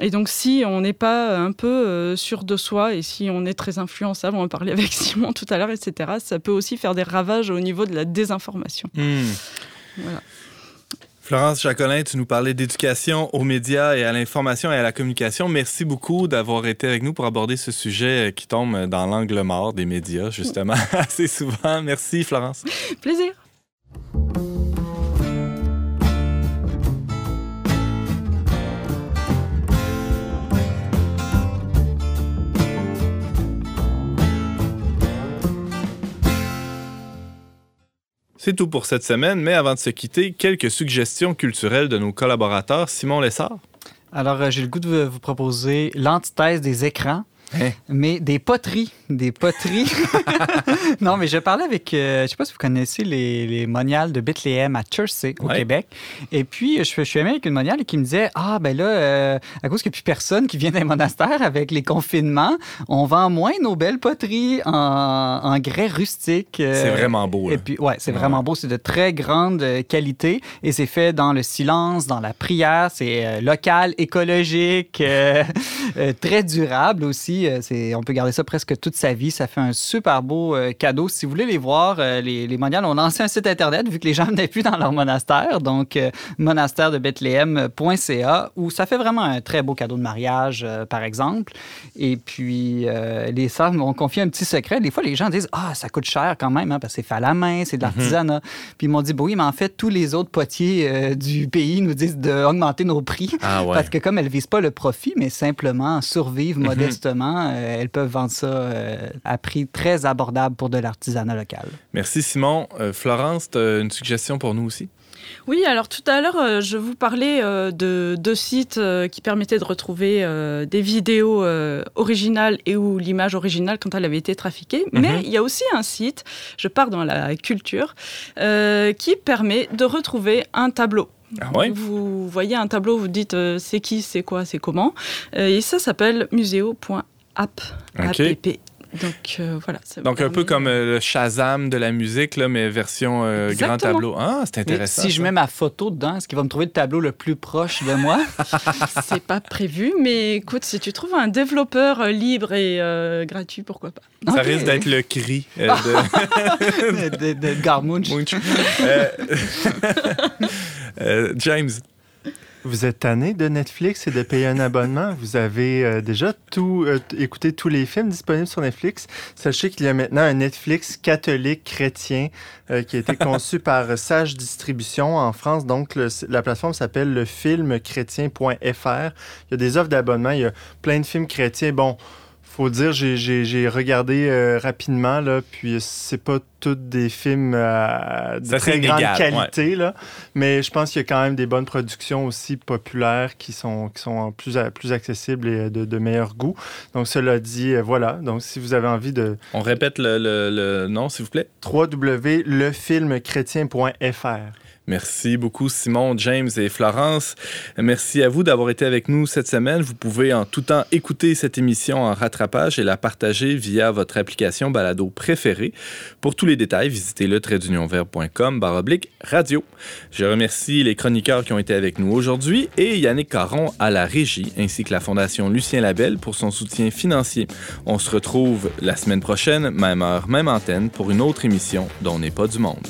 Et donc, si on n'est pas un peu sûr de soi et si on est très influençable, on en parlait avec Simon tout à l'heure, etc., ça peut aussi faire des ravages au niveau de la désinformation. Hmm. Voilà. Florence Jacolin, tu nous parlais d'éducation aux médias et à l'information et à la communication. Merci beaucoup d'avoir été avec nous pour aborder ce sujet euh, qui tombe dans l'angle mort des médias, justement, assez souvent. Merci, Florence. Plaisir. C'est tout pour cette semaine, mais avant de se quitter, quelques suggestions culturelles de nos collaborateurs. Simon Lessard? Alors, euh, j'ai le goût de vous proposer l'antithèse des écrans. Hein? Mais des poteries. Des poteries. non, mais je parlais avec, euh, je sais pas si vous connaissez les, les moniales de Bethléem à Chersey, au Ouais. Québec. Et puis, je, je suis ami avec une moniale qui me disait Ah, ben là, euh, à cause qu'il n'y a plus personne qui vient dans les monastères avec les confinements, on vend moins nos belles poteries en, en grès rustique. euh, C'est vraiment beau. là. et puis, ouais, c'est Ouais. vraiment beau. C'est de très grande qualité et c'est fait dans le silence, dans la prière. C'est local, écologique, très durable aussi. Vie. Euh, c'est, on peut garder ça presque toute sa vie. Ça fait un super beau euh, cadeau. Si vous voulez les voir, euh, les, les moniales ont lancé un site Internet vu que les gens n'étaient plus dans leur monastère. Donc, euh, monastère de Bethléem.ca, où ça fait vraiment un très beau cadeau de mariage, par exemple. Et puis, les sœurs m'ont confié un petit secret. Des fois, les gens disent Ah, ça coûte cher quand même, hein, parce que c'est fait à la main, c'est de l'artisanat. Puis ils m'ont dit bah Oui, mais en fait, tous les autres potiers du pays nous disent d'augmenter nos prix. Ah ouais. Parce que comme elles ne visent pas le profit, mais simplement survivre modestement, euh, elles peuvent vendre ça euh, à prix très abordable pour de l'artisanat local. Merci Simon. Euh, Florence, tu as une suggestion pour nous aussi? Oui, alors tout à l'heure, euh, je vous parlais euh, de deux sites euh, qui permettaient de retrouver euh, des vidéos euh, originales et où l'image originale, quand elle avait été trafiquée. Mais il y a aussi un site, je pars dans la culture, euh, qui permet de retrouver un tableau. Ah ouais? Vous voyez un tableau, vous dites euh, c'est qui, c'est quoi, c'est comment? Euh, et ça s'appelle Ok. app. Donc euh, voilà. ça Donc, un peu comme euh, le Shazam de la musique, là, mais version euh, grand tableau. Ah, c'est Mais intéressant. si je mets ma photo dedans, est-ce qu'il va me trouver le tableau le plus proche de moi? C'est pas prévu, mais écoute, si tu trouves un développeur euh, libre et euh, gratuit, pourquoi pas. Ça risque d'être le cri euh, de de, de, de James, Vous êtes tanné de Netflix et de payer un abonnement? Vous avez euh, déjà tout euh, écouté tous les films disponibles sur Netflix. Sachez qu'il y a maintenant un Netflix catholique chrétien euh, qui a été conçu par Sage Distribution en France. Donc, le- la plateforme s'appelle le filmchrétien.fr. Il y a des offres d'abonnement. Il y a plein de films chrétiens. Bon, faut dire, j'ai- regardé euh, rapidement, là, puis c'est pas tous des films euh, de très grande qualité, là, mais je pense qu'il y a quand même des bonnes productions aussi populaires qui sont, qui sont plus, plus accessibles et de, de meilleur goût. Donc, cela dit, euh, voilà. Donc, si vous avez envie de on répète le, le- le nom, s'il vous plaît. www.lefilmchrétien.fr. Merci beaucoup, Simon, James et Florence. Merci à vous d'avoir été avec nous cette semaine. Vous pouvez en tout temps écouter cette émission en rattrapage et la partager via votre application balado préférée. Pour tous les détails, visitez le baroblique radio. Je remercie les chroniqueurs qui ont été avec nous aujourd'hui et Yannick Caron à la régie, ainsi que la Fondation Lucien Labelle pour son soutien financier. On se retrouve la semaine prochaine, même heure, même antenne, pour une autre émission dont n'est pas du monde.